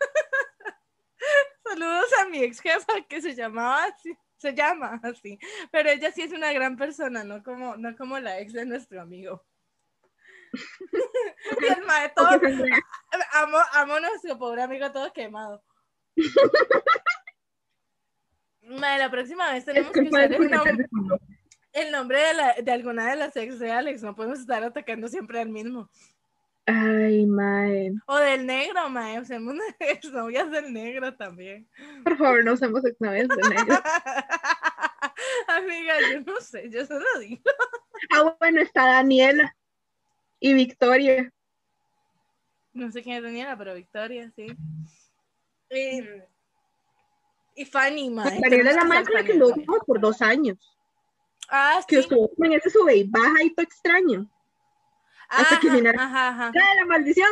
Speaker 1: (laughs) Saludos a mi ex jefa que se llamaba así, se llama así, pero ella sí es una gran persona, no como, no como la ex de nuestro amigo. (laughs) y el mae todo, amo, amo a nuestro pobre amigo todo quemado. (laughs) Mae, la próxima vez
Speaker 2: Es
Speaker 1: tenemos que
Speaker 2: culpa
Speaker 1: usar el nombre. El nombre de, la- de alguna de las ex de Alex, no podemos estar atacando siempre al mismo.
Speaker 2: Ay, mae.
Speaker 1: O del negro, mae, usemos (laughs) novias del negro también.
Speaker 2: Por favor, no usemos exnovias de negro. (laughs)
Speaker 1: Amiga, yo no sé, yo solo digo.
Speaker 2: Ah, bueno, está Daniela y Victoria.
Speaker 1: No sé quién es Daniela, pero Victoria, sí. Y, y Fanny, mae.
Speaker 2: Daniela es la madre que lo vimos por dos años.
Speaker 1: Ah,
Speaker 2: Que
Speaker 1: sí.
Speaker 2: estuvo en ese sube y baja y todo extraño. hasta que
Speaker 1: Ajá, ajá, ajá.
Speaker 2: ¡La de la maldición!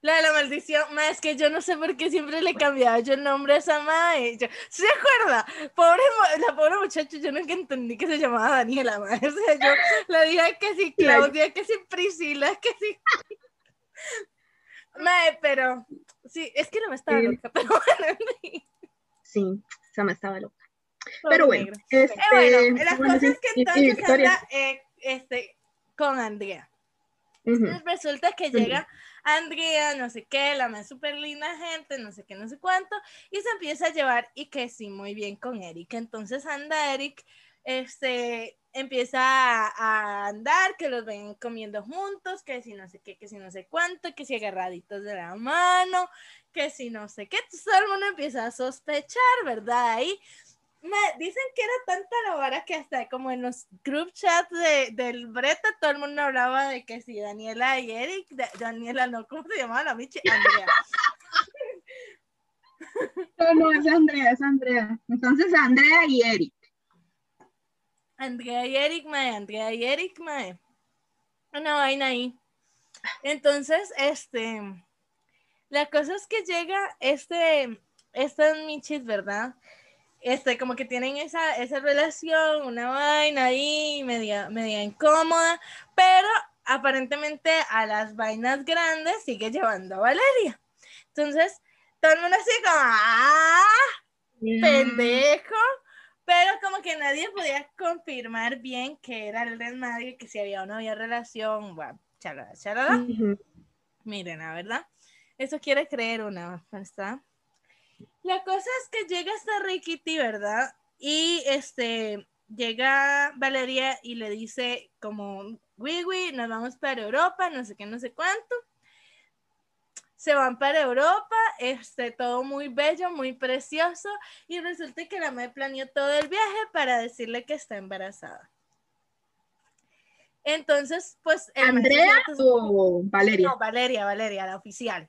Speaker 1: La de la maldición, ma, es que yo no sé por qué siempre le cambiaba yo el nombre a esa. Yo- ¿Se acuerda? Pobre, la pobre muchacha, yo nunca entendí que se llamaba Daniela, mae. (laughs) O sea, yo le dije que sí Claudia, que sí Priscila, que sí. (laughs) Mae, pero sí, es que no me estaba
Speaker 2: Sí.
Speaker 1: loca, (laughs) pero bueno,
Speaker 2: Sí, se me estaba loca. Pero bueno,
Speaker 1: negro.
Speaker 2: este,
Speaker 1: Eh, bueno, la
Speaker 2: bueno,
Speaker 1: cosa
Speaker 2: sí,
Speaker 1: es que entonces anda eh, este, con Andrea.
Speaker 2: Ujú.
Speaker 1: Entonces resulta que llega Andrea, no sé qué, la más súper linda gente, no sé qué, no sé cuánto, y se empieza a llevar y que sí, muy bien con Eric. Entonces anda Eric, este, empieza a, a andar, que los ven comiendo juntos, que si no sé qué, que si no sé cuánto, que si agarraditos de la mano, que si no sé qué, todo el mundo empieza a sospechar, ¿verdad? Ahí me dicen que era tanta la vara que hasta como en los group chats de, del Breta todo el mundo hablaba de que si Daniela y Eric, Daniela no, ¿cómo se llamaba la Michi? Andrea.
Speaker 2: No, no, es Andrea, es Andrea. Entonces, Andrea y Eric.
Speaker 1: Andrea y Eric, mae, Andrea y Eric, mae. Una vaina ahí. Entonces, este, la cosa es que llega este, estas michis, ¿verdad? Este, como que tienen esa, esa relación, una vaina ahí, media, media incómoda, pero aparentemente a las vainas grandes sigue llevando a Valeria. Entonces, todo el mundo así como, ¡ah! pendejo, pero como que nadie podía confirmar bien que era el desmadre, que si había o no había relación, bueno, chalala.
Speaker 2: Ujú.
Speaker 1: Miren, la verdad, eso quiere creer una, ¿está? La cosa es que llega esta Rikiti, ¿verdad? Y este, llega Valeria y le dice como, Wiwi, nos vamos para Europa, no sé qué, no sé cuánto. Se van para Europa, este, todo muy bello, muy precioso, y resulta que la madre planeó todo el viaje para decirle que está embarazada. Entonces, pues... el
Speaker 2: ¿Andrea
Speaker 1: siente-
Speaker 2: o Valeria?
Speaker 1: No, Valeria, Valeria, la oficial.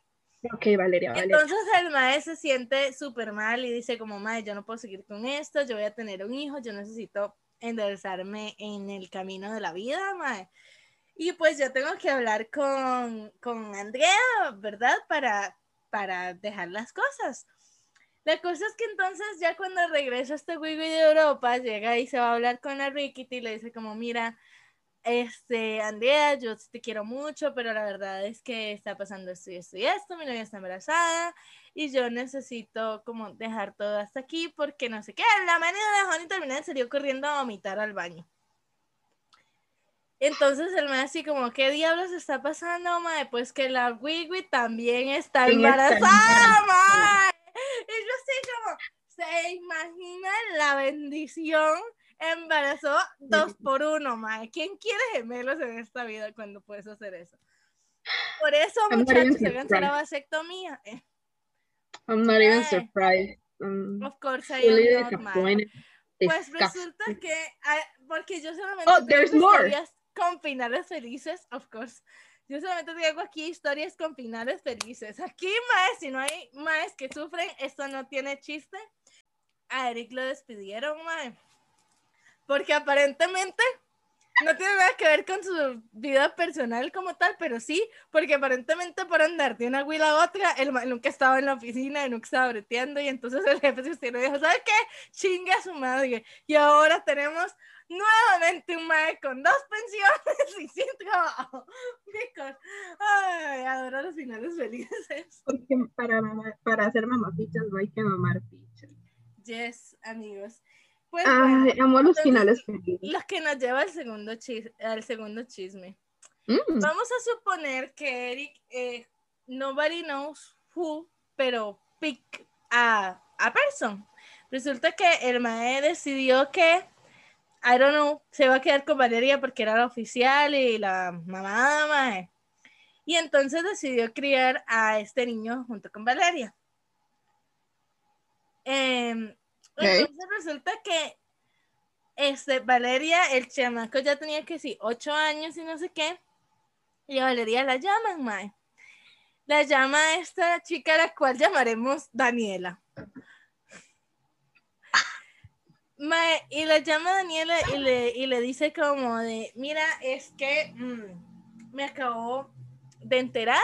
Speaker 2: Ok, Valeria, Valeria.
Speaker 1: Entonces el mae se siente súper mal y dice como, mae, yo no puedo seguir con esto, yo voy a tener un hijo, yo necesito enderezarme en el camino de la vida, mae. Y pues yo tengo que hablar con, con Andrea, ¿verdad? Para, para dejar las cosas. La cosa es que entonces ya cuando regresa este Wiwi de Europa, llega y se va a hablar con la Rikiti y le dice como, mira, este, Andrea, yo te quiero mucho, pero la verdad es que está pasando esto y esto y esto, mi novia está embarazada y yo necesito como dejar todo hasta aquí porque no sé qué, la manera de Juan y terminé salió corriendo a vomitar al baño. Entonces el mae así como, ¿qué diablos está pasando, mae? Pues que la Wiwi también está
Speaker 2: ¿Quién está
Speaker 1: embarazada,
Speaker 2: embarazada?
Speaker 1: mae. Y yo así como, ¿se imagina la bendición? Embarazó dos por uno, mae. ¿Quién quiere gemelos en esta vida cuando puedes hacer eso? Por eso,
Speaker 2: I'm not even
Speaker 1: muchachos, háganse la
Speaker 2: surprised.
Speaker 1: vasectomía. Eh,
Speaker 2: I'm not even surprised. Um,
Speaker 1: Of course, I am not, mae. Pues resulta que, porque yo solamente
Speaker 2: Oh, there's more.
Speaker 1: historias con finales felices, of course. Yo solamente tengo aquí historias con finales felices. Aquí, más, si no hay más que sufren, esto no tiene chiste. A Eric lo despidieron, mae. Porque aparentemente no tiene nada que ver con su vida personal como tal, pero sí, porque aparentemente por andar de una huila a otra, el mae nunca estaba en la oficina y nunca estaba breteando, y entonces el jefe se usted dijo, ¿sabe qué? Chinga a su madre. Y ahora tenemos nuevamente un mae con dos pensiones (laughs) y sin trabajo. Ay, adoro los finales felices.
Speaker 2: Porque para, mamá- para hacer mamapichas no hay que mamar pichas.
Speaker 1: Yes, amigos. Pues bueno,
Speaker 2: Ay, amo los
Speaker 1: entonces,
Speaker 2: finales felices.
Speaker 1: lo que nos lleva al segundo, chis- al segundo chisme.
Speaker 2: Mm,
Speaker 1: Vamos a suponer que Eric, eh, nobody knows who, pero pick a, a person. Resulta que el mae decidió que, I don't know, se va a quedar con Valeria porque era la oficial y la mamá, mae. Y entonces decidió criar a este niño junto con Valeria. Em, Entonces resulta que este, Valeria, el chamaco ya tenía que sí, ocho años y no sé qué. Y a Valeria la llaman, mae. La llama esta chica, a la cual llamaremos Daniela. Mae, y la llama Daniela y le, y le dice como de, mira, es que mm, me acabo de enterar,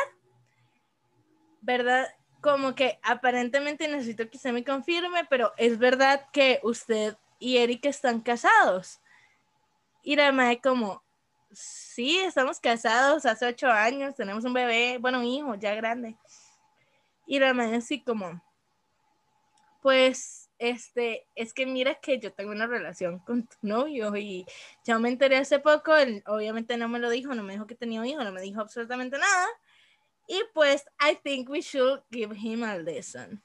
Speaker 1: ¿verdad? Como que aparentemente necesito que usted me confirme, pero es verdad que usted y Eric están casados. Y la madre como, sí, estamos casados hace ocho años, tenemos un bebé, bueno, un hijo ya grande. Y la madre así como, pues, este, es que mira que yo tengo una relación con tu novio y yo me enteré hace poco, él obviamente no me lo dijo, no me dijo que tenía un hijo, no me dijo absolutamente nada. Y pues, I think we should give him a lesson.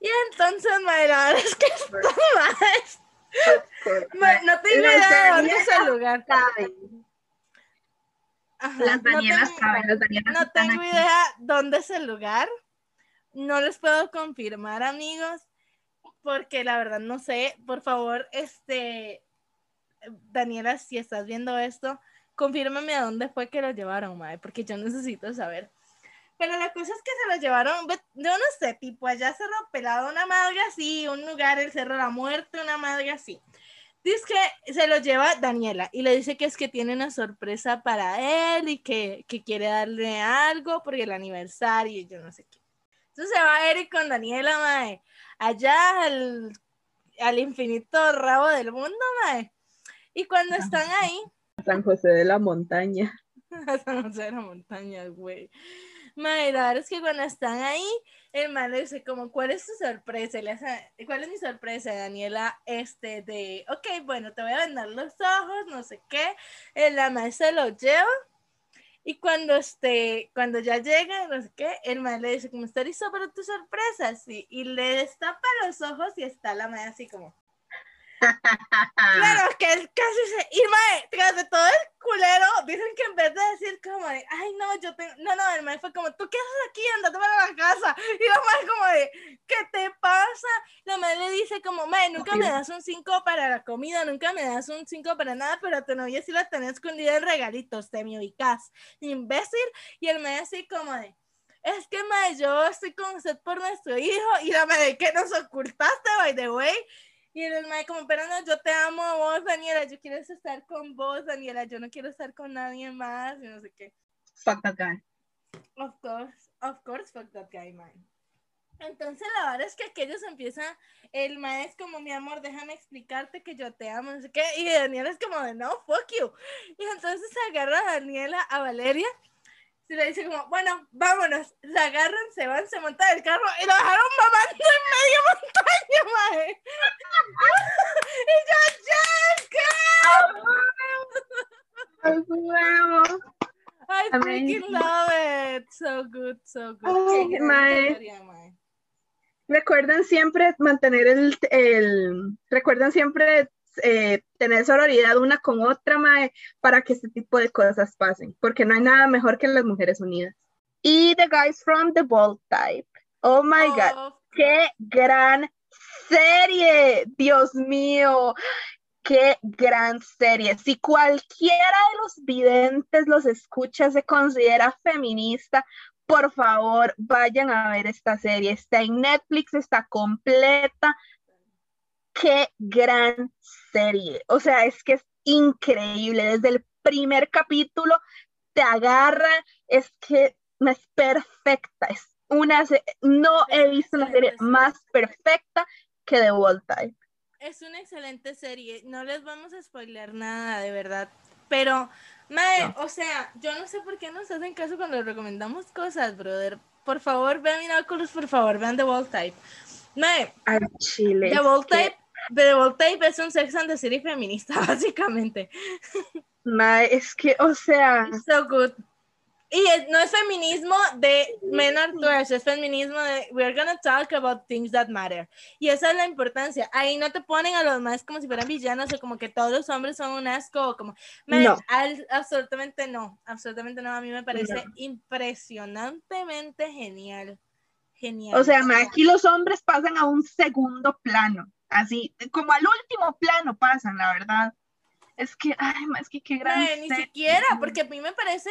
Speaker 1: Y entonces, mae, la verdad es que esto, no tengo idea de dónde es el lugar. Ajá,
Speaker 2: Las
Speaker 1: no
Speaker 2: Danielas
Speaker 1: tengo-
Speaker 2: saben, las Danielas
Speaker 1: No
Speaker 2: están
Speaker 1: tengo
Speaker 2: aquí.
Speaker 1: idea dónde es el lugar. No les puedo confirmar, amigos, porque la verdad no sé. Por favor, este, Daniela, si estás viendo esto, confírmame a dónde fue que lo llevaron, mae, porque yo necesito saber. Pero la cosa es que se lo llevaron, yo no sé, tipo allá Cerro Pelado, una madre así, un lugar, el Cerro de la Muerte, una madre así. Dice que se lo lleva Daniela y le dice que es que tiene una sorpresa para él y que, que quiere darle algo porque el aniversario y yo no sé qué. Entonces se va Eric con Daniela, mae, allá al, al infinito rabo del mundo, mae. Y cuando están ahí,
Speaker 2: San José de la Montaña.
Speaker 1: A San José de la Montaña, güey. Mae, la es que cuando están ahí, el man le dice como, ¿cuál es tu sorpresa? Le ¿cuál es mi sorpresa, Daniela? Este, de, ok, bueno, te voy a vendar los ojos, no sé qué. El man se lo lleva. Y cuando, este, cuando ya llega, no sé qué, el man le dice, como, ¿estás listo para tu sorpresa? Sí. Y le destapa los ojos y está la madre así como, Claro, (laughs) que él casi se. Y mae, tras de todo el culero, dicen que en vez de decir como de, ay no, yo tengo. No, no, el mae fue como, ¿tú qué haces aquí? Andate para la casa. Y la mae como de, ¿qué te pasa? La mae le dice como, mae, nunca me das un 5 para la comida, nunca me das un 5 para nada, pero a tu novia sí la tenés escondida en regalitos, te me ubicas, imbécil. Y el mae así como de. Es que, mae, yo estoy con usted por nuestro hijo. Y la mae, ¿qué nos ocultaste, by the way? Y el mae como, pero no, yo te amo a vos, Daniela, yo quiero estar con vos, Daniela, yo no quiero estar con nadie más, y no sé qué.
Speaker 2: Fuck that guy.
Speaker 1: Of course, of course, fuck that guy, man. Entonces la verdad es que aquellos empiezan, el mae es como, mi amor, déjame explicarte que yo te amo, no sé qué, y Daniela es como de, no, fuck you. Y entonces agarra a Daniela, a Valeria, y le dice como, bueno, vámonos, la agarran, se van, se montan el carro, y lo dejaron mamando en medio montaña, mae. (laughs) y yo, yes,
Speaker 2: ¡Ay, huevo!
Speaker 1: I freaking love it. So good, so good.
Speaker 2: Mae. Recuerden siempre mantener el, el recuerden siempre eh, tener sororidad una con otra, mae, para que este tipo de cosas pasen, porque no hay nada mejor que las mujeres unidas. Y The Guys from the Bold Type. Oh my God,
Speaker 1: Of
Speaker 2: qué gran serie, Dios mío. Qué gran serie. Si cualquiera de los videntes los escucha, se considera feminista, por favor, vayan a ver esta serie. Está en Netflix, está completa. Qué gran serie. O sea, es que es increíble. Desde el primer capítulo te agarra, es que es perfecta. Es una no he visto una serie más perfecta que The Wall Type.
Speaker 1: Es una excelente serie. No les vamos a spoiler nada, de verdad. Pero, mae, o sea, yo no sé por qué nos hacen caso cuando les recomendamos cosas, brother. Por favor, vean Miraculous, por favor, vean The Wall Type. Mae,
Speaker 2: chile.
Speaker 1: The Wall Type, The Wall Type es un sex and the city feminista, (laughs) básicamente.
Speaker 2: Mae, es que, o sea,
Speaker 1: So good. Y es- no es feminismo de men are trash, es feminismo de we're gonna talk about things that matter. Y esa es la importancia. Ahí no te ponen a los más como si fueran villanos o como que todos los hombres son un asco o como. Man,
Speaker 2: No.
Speaker 1: al- absolutamente no, absolutamente no. A mí me parece impresionantemente genial. Genial.
Speaker 2: o sea, aquí los hombres pasan a un segundo plano, así, como al último plano pasan, la verdad. Es que, ay, es que qué gran
Speaker 1: Mae, ni siquiera, porque a mí me parece,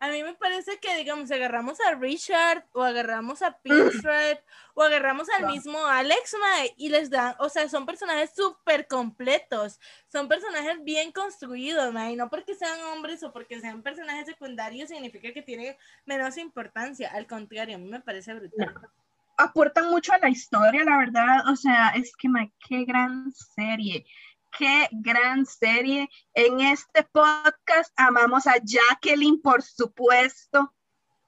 Speaker 1: a mí me parece que, digamos, agarramos a Richard o agarramos a Pinstripe o agarramos al
Speaker 2: No.
Speaker 1: mismo Alex, mae, y les dan, o sea, son personajes súper completos, son personajes bien construidos, mae, y no porque sean hombres o porque sean personajes secundarios significa que tienen menos importancia, al contrario, a mí me parece brutal.
Speaker 2: Aportan mucho a la historia, la verdad. O sea, es que, mae, qué gran serie. Qué gran serie. En este podcast amamos a Jacqueline, por supuesto.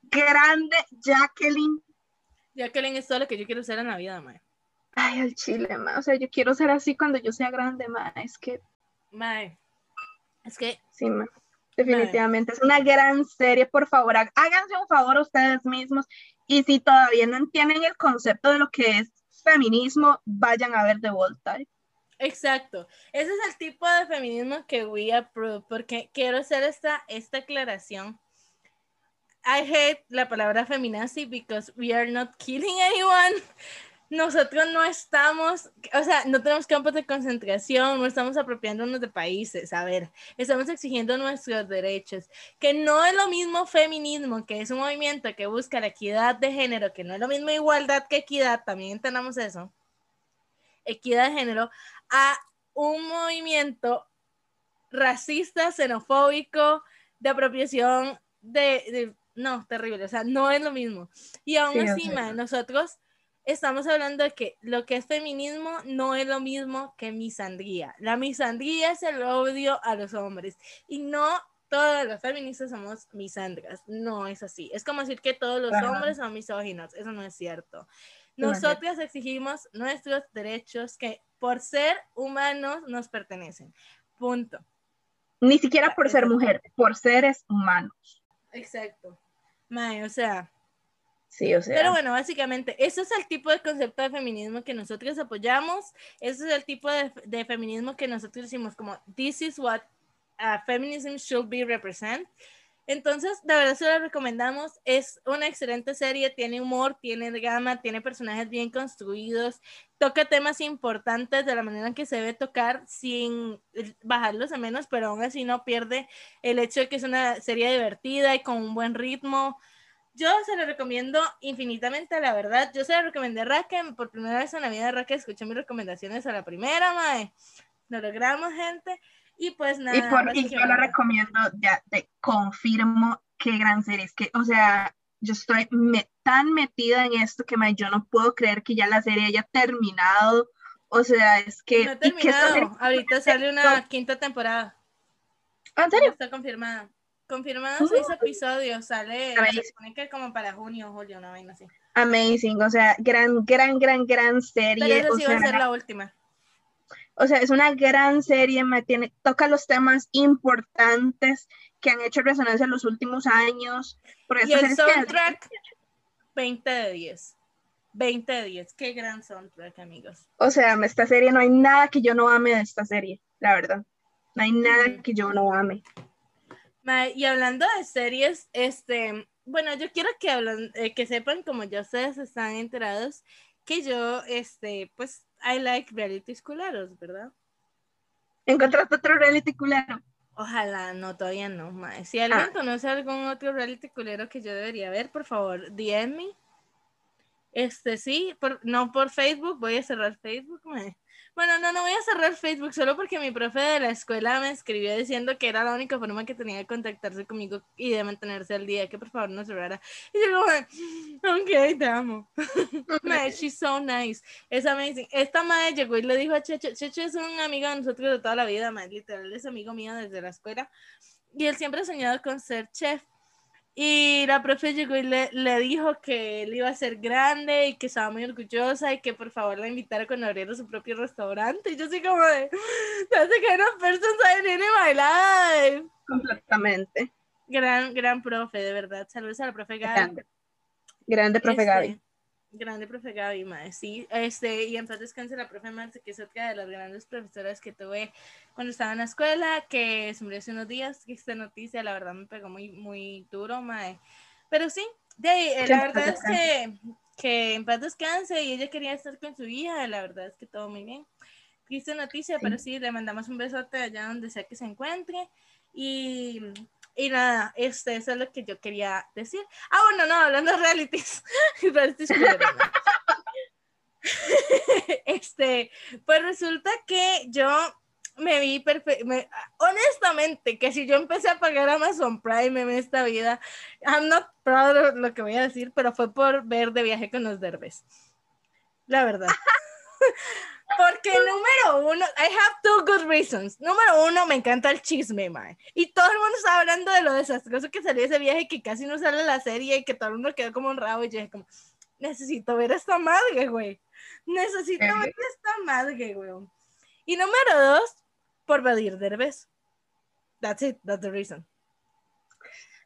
Speaker 2: Grande Jacqueline.
Speaker 1: Jacqueline es todo lo que yo quiero ser en la vida, mae.
Speaker 2: Ay, al chile, ma. O sea, yo quiero ser así cuando yo sea grande, ma. Es que,
Speaker 1: Mae, es que
Speaker 2: sí, ma. Definitivamente. Es una gran serie. Por favor, há- háganse un favor ustedes mismos. Y si todavía no entienden el concepto de lo que es feminismo, vayan a ver The Type.
Speaker 1: Exacto. Ese es el tipo de feminismo que we approve, porque quiero hacer esta, esta aclaración. I hate la palabra feminazi because we are not killing anyone. Nosotros no estamos, o sea, no tenemos campos de concentración, no estamos apropiándonos de países, a ver, estamos exigiendo nuestros derechos, que no es lo mismo feminismo, que es un movimiento que busca la equidad de género, que no es lo mismo igualdad que equidad, también entendamos eso, equidad de género, a un movimiento racista, xenofóbico, de apropiación de, de- no, terrible, o sea, no es lo mismo. Y aún
Speaker 2: Sí, sea.
Speaker 1: mae, nosotros estamos hablando de que lo que es feminismo no es lo mismo que misandría. La misandría es el odio a los hombres y no todas las feministas somos misandras. No es así. Es como decir que todos los
Speaker 2: Ajá.
Speaker 1: hombres son misóginos. Eso no es cierto. Nosotras exigimos nuestros derechos que por ser humanos nos pertenecen. Punto.
Speaker 2: Ni siquiera por ser mujer, por seres humanos.
Speaker 1: Exacto. Mae, o sea,
Speaker 2: Sí, o sea.
Speaker 1: Pero bueno, básicamente, eso es el tipo de concepto de feminismo que nosotros apoyamos, ese es el tipo de, de feminismo que nosotros decimos como, this is what uh, feminism should be represent. Entonces, de verdad se lo recomendamos, es una excelente serie, tiene humor, tiene drama, tiene personajes bien construidos, toca temas importantes de la manera en que se debe tocar sin bajarlos a menos, pero aún así no pierde el hecho de que es una serie divertida y con un buen ritmo. Yo se lo recomiendo infinitamente, la verdad. Yo se lo recomendé a Raquel por primera vez en la vida. Raquel escuché mis recomendaciones a la primera, mae. Lo logramos, gente. Y pues nada.
Speaker 2: Y, por, y yo la
Speaker 1: básicamente.
Speaker 2: recomiendo, ya te confirmo qué gran serie es que, o sea, yo estoy me- tan metida en esto que ma, yo no puedo creer que ya la serie haya terminado. O sea, es que.
Speaker 1: No he
Speaker 2: y que
Speaker 1: terminado. Ahorita (laughs) sale una quinta temporada.
Speaker 2: ¿En
Speaker 1: Ya
Speaker 2: serio?
Speaker 1: está confirmada. Confirmada
Speaker 2: Uh.
Speaker 1: seis episodios. Sale,
Speaker 2: Amazing.
Speaker 1: se supone que como para junio o julio, una vaina así.
Speaker 2: Amazing, o sea, gran, gran, gran, gran serie.
Speaker 1: Pero esa
Speaker 2: o
Speaker 1: sí va a ser la última.
Speaker 2: O sea, es una gran serie, me tiene, toca los temas importantes que han hecho resonancia en los últimos años. Porque
Speaker 1: Y el
Speaker 2: es que-
Speaker 1: soundtrack, 20 de 10. 20 de 10. Qué gran soundtrack, amigos.
Speaker 2: o sea, esta serie no hay nada que yo no ame de esta serie, la verdad. No hay nada que yo no ame.
Speaker 1: Y hablando de series, este, bueno, yo quiero que hablan, eh, que sepan, como ya ustedes están enterados, que yo, este, pues, I like reality culeros, ¿verdad?
Speaker 2: ¿Encontraste otro reality culero?
Speaker 1: Ojalá, no, todavía no, ma. Si alguien
Speaker 2: Ah.
Speaker 1: conoce algún otro reality culero que yo debería ver, por favor, DM me. Este, sí, por, no por Facebook, voy a cerrar Facebook, ma. Bueno, no, no voy a cerrar Facebook solo porque mi profe de la escuela me escribió diciendo que era la única forma que tenía de contactarse conmigo y de mantenerse al día, que por favor no cerrara. Y yo como, ok, te amo. (laughs) Ma, she's so nice. Es amazing. Esta madre llegó y le dijo a Checho, Checho es un amigo de nosotros de toda la vida, ma, literal es amigo mío desde la escuela. Y él siempre ha soñado con ser chef. Y la profe llegó y le, le dijo que él iba a ser grande y que estaba muy orgullosa y que por favor la invitara cuando abriera su propio restaurante. Y yo así como de, that's the kind of person I need in my life.
Speaker 2: Completamente.
Speaker 1: Gran, gran profe, de verdad. Saludos a la profe Gaby.
Speaker 2: Grande. Grande, profe
Speaker 1: Este,
Speaker 2: Gaby.
Speaker 1: Grande profe Gaby, mae, sí. Este, y en paz descanse la profe Marce, que es otra de las grandes profesoras que tuve cuando estaba en la escuela, que se murió hace unos días, que esta noticia la verdad me pegó muy, muy duro, mae. Pero sí, de eh, la verdad es que, que en paz descanse y ella quería estar con su hija, la verdad es que todo muy bien. Triste noticia, pero sí, le mandamos un besote allá donde sea que se encuentre. Y, y nada, este, eso es lo que yo quería decir. Ah, bueno, no, hablando de realities. (laughs) realities (laughs) este, pues resulta que yo me vi perfecto. Honestamente, que si yo empecé a pagar Amazon Prime en esta vida, I'm not proud of lo que voy a decir, pero fue por ver de viaje con los derbes. La verdad. (laughs) Porque número uno, I have two good reasons. Número uno, me encanta el chisme, mae. Y todo el mundo estaba hablando de lo desastroso que salió ese viaje, que casi no sale la serie y que todo el mundo quedó como honrado. Y yo dije como, necesito ver esta madre, güey. Necesito ver esta madre, güey. Y número dos, por Badir Derbez. That's it, that's the reason.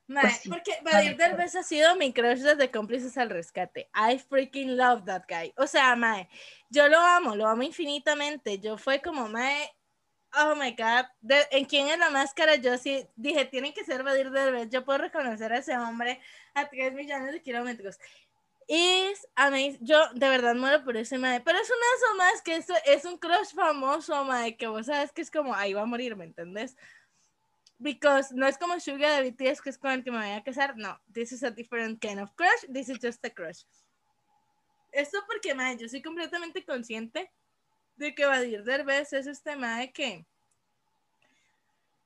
Speaker 2: Pues
Speaker 1: porque Badir. Derbez ha sido mi crush desde cómplices al rescate. I freaking love that guy. O sea, mae, yo lo amo, lo amo infinitamente. Yo fue como, mae, oh my god, de- en quién es la máscara, yo sí dije, tienen que ser Badir Derbez. Yo puedo reconocer a ese hombre a 3 millones de kilómetros. Es amazing. Yo de verdad muero por ese mae. Pero es un aso más que eso es un crush famoso, mae, que vos sabes que es como ahí va a morir, ¿me entendés? Because no es como Suga de BTS, que es con el que me voy a casar. No, this is a different kind of crush. This is just a crush. Esto porque, mae, yo soy completamente consciente de que Badir Derbez es este mae que.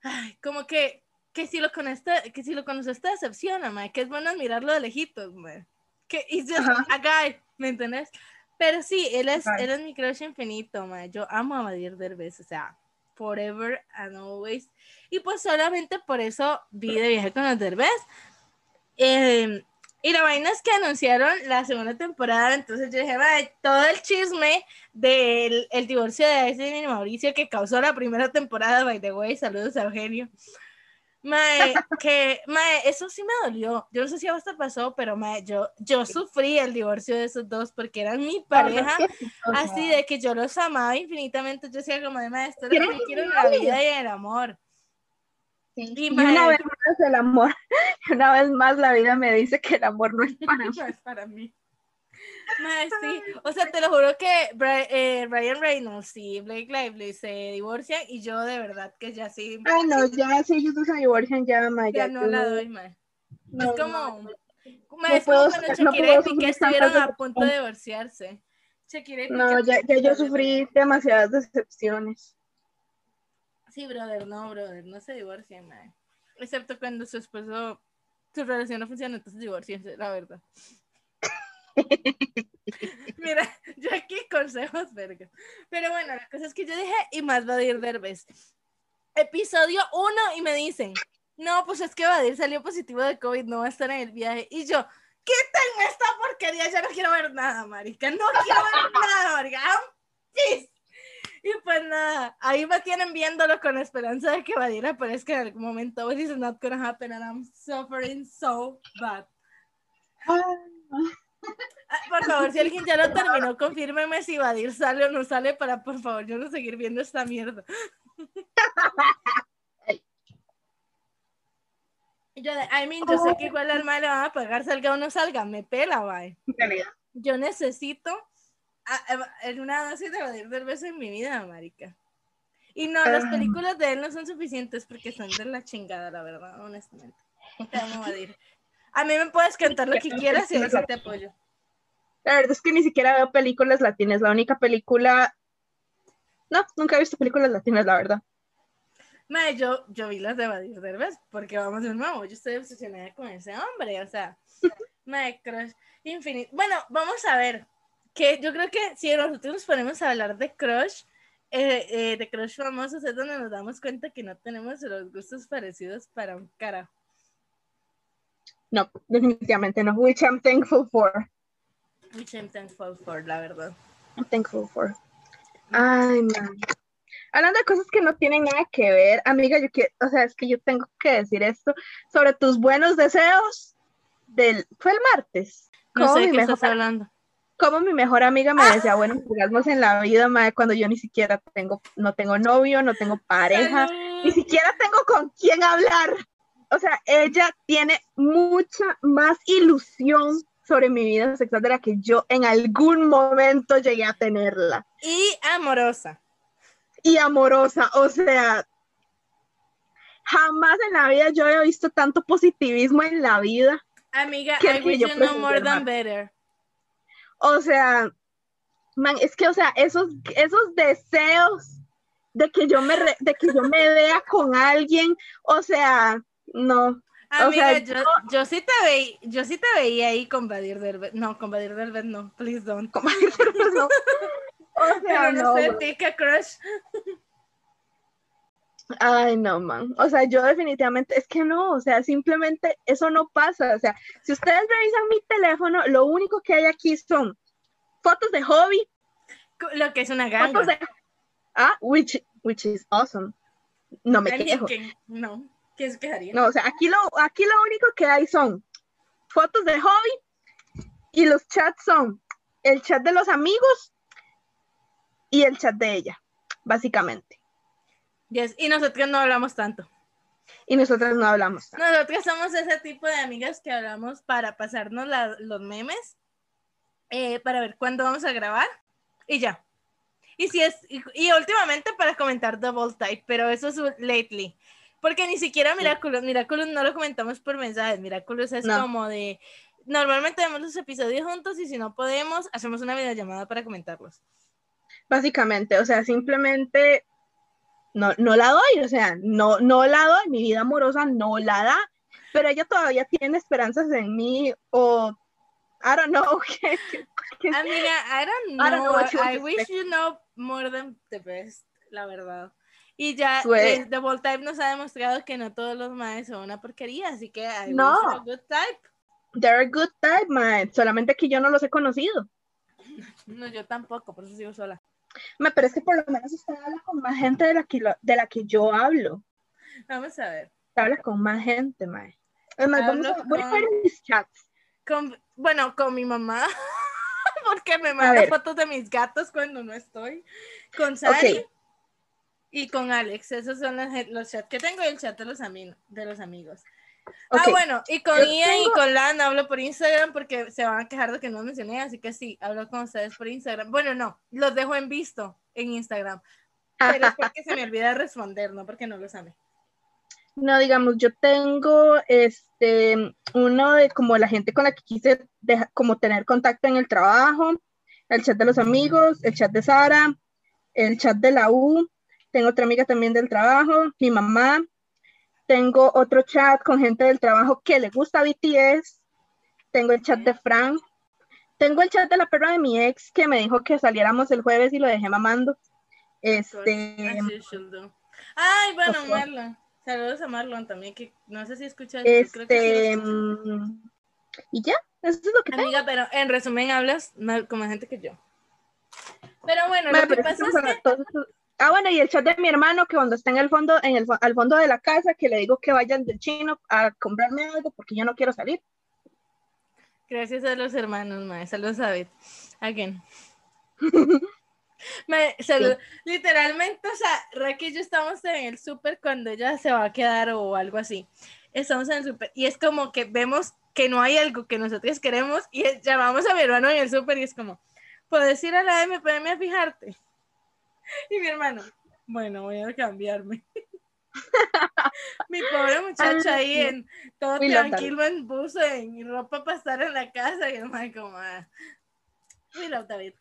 Speaker 1: Ay, como que. Que si lo conoces, que si lo conoces te decepciona, mae, que es bueno admirarlo de lejitos, mae. Que he's just
Speaker 2: Ajá.
Speaker 1: a guy, ¿me entendés? Pero sí, él es,
Speaker 2: Ajá.
Speaker 1: él es mi crush infinito, mae. Yo amo a Badir Derbez, o sea, forever and always. Y pues solamente por eso vi de viaje con los Derbez. Eh, y la vaina es que anunciaron la segunda temporada, entonces yo dije, "Mae, todo el chisme del el divorcio de Aislinn y Mauricio que causó la primera temporada, by the way, saludos a Eugenio. Mae, (laughs) que, mae, eso sí me dolió. Yo no sé si a vos te pasó, pero mae, yo, yo sufrí el divorcio de esos dos porque eran mi pareja, así de que yo los amaba infinitamente. Yo decía como de, mae, esto es lo que yo quiero en la vida y en el amor.
Speaker 2: Y,
Speaker 1: Y,
Speaker 2: una vez más el amor, (laughs) una vez más la vida me dice que el amor no es (laughs) para mí.
Speaker 1: no es para mí. Mae, sí. O sea, te lo juro que eh, Ryan Reynolds y Blake Lively se divorcian y yo de verdad que ya sí,
Speaker 2: Ay, no, ya si ellos se divorcian, ya, ma,
Speaker 1: ya
Speaker 2: ya
Speaker 1: no
Speaker 2: tú-
Speaker 1: la doy, mae.
Speaker 2: no,
Speaker 1: es como,
Speaker 2: no.
Speaker 1: mae, es
Speaker 2: no
Speaker 1: como
Speaker 2: puedo
Speaker 1: cuando
Speaker 2: no
Speaker 1: Shakira
Speaker 2: puedo
Speaker 1: y Piqué estuvieron a punto de divorciarse. Shakira y Piqué
Speaker 2: No, ya, ya yo sufrí demasiadas decepciones.
Speaker 1: Sí, brother, no, brother, no se divorcien, mae. Excepto cuando su esposo, su relación no funciona, entonces divorciense, la verdad. (laughs) Mira, yo aquí consejos, verga. Pero bueno, la cosa es que yo dije, y más Badir Derbez. Episodio 1 y me dicen, no, pues es que Badir salió positivo de COVID, no va a estar en el viaje. Y yo, quítenme esta porquería, ya no quiero ver nada, marica, no quiero ver (laughs) nada, marica. Y pues nada, ahí me tienen viéndolo con la esperanza de que Badir aparezca en algún momento. But it's not gonna happen and I'm suffering so bad. Ah, Por favor, si alguien ya lo terminó, confírmeme si Badir sale o no sale para, por favor, yo no seguir viendo esta mierda. Yo I mean, yo sé que igual al mal le van a pagar, salga o no salga, me pela, bye. Yo necesito a- a- en una dosis de Badir del beso en mi vida, marica. Y no, las
Speaker 2: Ah.
Speaker 1: películas de él no son suficientes porque son de la chingada, la verdad, honestamente. Te amo, Badir. A mí me puedes cantar lo que (laughs) quieras y ahí sí te apoyo.
Speaker 2: La verdad es que ni siquiera veo películas latinas. La única película. No, nunca he visto películas latinas, la verdad.
Speaker 1: Mae, yo, yo vi las de Badir Derbez porque vamos de nuevo, yo estoy obsesionada con ese hombre, o sea, (laughs) mae, crush infinito. Bueno, vamos a ver, que yo creo que si nosotros nos ponemos a hablar de crush, eh, eh, de crush famosos es donde nos damos cuenta que no tenemos los gustos parecidos para un carajo.
Speaker 2: No, definitivamente no. Which I'm thankful for.
Speaker 1: Which I'm thankful for, la verdad.
Speaker 2: I'm thankful for. Ay, man. Hablando de cosas que no tienen nada que ver, amiga, yo quiero, o sea, es que yo tengo que decir esto sobre tus buenos deseos del, fue el martes.
Speaker 1: No sé de
Speaker 2: mi
Speaker 1: qué
Speaker 2: mejor-
Speaker 1: estás hablando.
Speaker 2: como mi mejor amiga me decía buenos orgasmos en la vida, madre, cuando yo ni siquiera tengo, no tengo novio, no tengo pareja, ni siquiera tengo con quién hablar. O sea, ella tiene mucha más ilusión sobre mi vida sexual de la que yo en algún momento llegué a tenerla.
Speaker 1: Y amorosa.
Speaker 2: Y amorosa, o sea, jamás en la vida yo he visto tanto positivismo en la vida.
Speaker 1: Amiga,
Speaker 2: ¿Qué
Speaker 1: I wish
Speaker 2: yo
Speaker 1: you know more than better.
Speaker 2: O sea, man, es que, o sea, esos, esos deseos de que yo me, re- de que yo me vea con alguien, o sea, no. O sea,
Speaker 1: Amiga, yo, yo sí te veía, yo sí te veía ahí con Badir Derbez. No, con Badir Derbez no, please don't.
Speaker 2: como- no. O (laughs) sea,
Speaker 1: Pero no,
Speaker 2: no,
Speaker 1: sé. Tica Crush.
Speaker 2: Ay, no, man. O sea, yo definitivamente, es que no, o sea, simplemente eso no pasa. O sea, si ustedes revisan mi teléfono, lo único que hay aquí son fotos de hobby,
Speaker 1: Lo que es una
Speaker 2: fotos
Speaker 1: ganga.
Speaker 2: de... Ah, which, which is awesome. No me quejo.
Speaker 1: que- no, ¿quién se quejaría?
Speaker 2: No, o sea, aquí lo, aquí lo único que hay son fotos de hobby y los chats son el chat de los amigos y el chat de ella, básicamente.
Speaker 1: Yes, Y nosotros no hablamos tanto.
Speaker 2: Y nosotras no hablamos. tanto.
Speaker 1: Nosotros somos ese tipo de amigas que hablamos para pasarnos la- los memes, eh, para ver cuándo vamos a grabar y ya. Y si es, y, y últimamente para comentar Double Type, pero eso es lately. Porque ni siquiera Miraculous, Miraculous no lo comentamos por mensajes, Miraculous es
Speaker 2: No.
Speaker 1: como de, normalmente vemos los episodios juntos y si no podemos, hacemos una videollamada para comentarlos.
Speaker 2: Básicamente, o sea, simplemente no, no la doy, o sea, no, no la doy, mi vida amorosa no la da, pero ella todavía tiene esperanzas en mí o, I don't know, (laughs) que-
Speaker 1: Amiga, I don't
Speaker 2: I
Speaker 1: know.
Speaker 2: don't know
Speaker 1: I wish you know more than the best, la verdad. Y ya eh, The Bold Type nos ha demostrado que no todos los maes son una porquería, así que I
Speaker 2: No.
Speaker 1: a good type.
Speaker 2: they're a good type, man, solamente que yo no los he conocido. (laughs)
Speaker 1: No, yo tampoco, por eso sigo sola.
Speaker 2: Me parece que por lo menos usted habla con más gente de la que, lo- de la que yo hablo.
Speaker 1: Vamos a ver.
Speaker 2: Usted habla con más gente, mae. Es más, vamos a, voy a ver mis chats.
Speaker 1: Con, bueno, con mi mamá, (laughs) porque me manda fotos de mis gatos cuando no estoy. Con Sari. Y con Alex. Esos son los, los chats que tengo y el chat de los, ami- de los amigos.
Speaker 2: Ok,
Speaker 1: Ah, bueno, y con Ian y
Speaker 2: tengo-
Speaker 1: con Lan hablo por Instagram porque se van a quejar de que no mencioné, así que sí, hablo con ustedes por Instagram. Bueno, no, los dejo en visto en Instagram, pero es porque se me olvida responder, no porque no los ame.
Speaker 2: No, digamos, yo tengo este uno de como la gente con la que quise deja- como tener contacto en el trabajo, el chat de los amigos, el chat de Sara, el chat de la U, tengo otra amiga también del trabajo, mi mamá, tengo otro chat con gente del trabajo que le gusta BTS, tengo el chat de Frank, tengo el chat de la perra de mi ex que me dijo que saliéramos el jueves y lo dejé mamando. Este.
Speaker 1: Ay, bueno. Marlon. Saludos a Marlon también, que no sé si escuchas. creo que sí
Speaker 2: este, mm, y ya, eso es lo que tengo.
Speaker 1: Amiga, pero en resumen hablas más gente que yo. Pero bueno, lo que pasa es que
Speaker 2: todos Ah, bueno, y el chat de mi hermano, que cuando está en el fondo, en el, al fondo de la casa, que le digo que vayan del chino a comprarme algo porque yo no quiero salir.
Speaker 1: Gracias a los hermanos, mae. Saludos a David. Again. (laughs) Mae, Literalmente, o sea, Raquel y yo estamos en el súper cuando ella se va a quedar o algo así. Estamos en el súper y es como que vemos que no hay algo que nosotros queremos y llamamos a mi hermano en el súper y es como, ¿puedes ir a la MPM a fijarte? (laughs) Y mi hermano, bueno, voy a cambiarme. (laughs) mi pobre muchacho ahí en todo tranquilo en buzo, en ropa para estar en la casa y el como, ah, love David.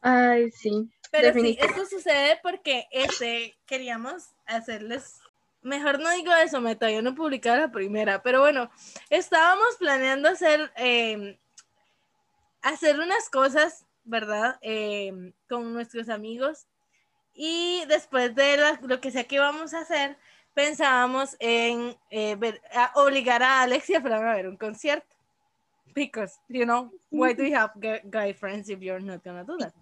Speaker 2: Ay, sí.
Speaker 1: Pero sí, esto sucede porque este, queríamos hacerles, mejor no digo eso, me todavía no he publicado la primera, pero bueno, estábamos planeando hacer, eh, hacer unas cosas, ¿verdad? Eh, con nuestros amigos y después de la- lo que sea que íbamos a hacer, pensábamos en eh, ver- a obligar a Alex y a Fran a ver un concierto. Because, you know, why do you have gu- guy friends if you're not gonna do that?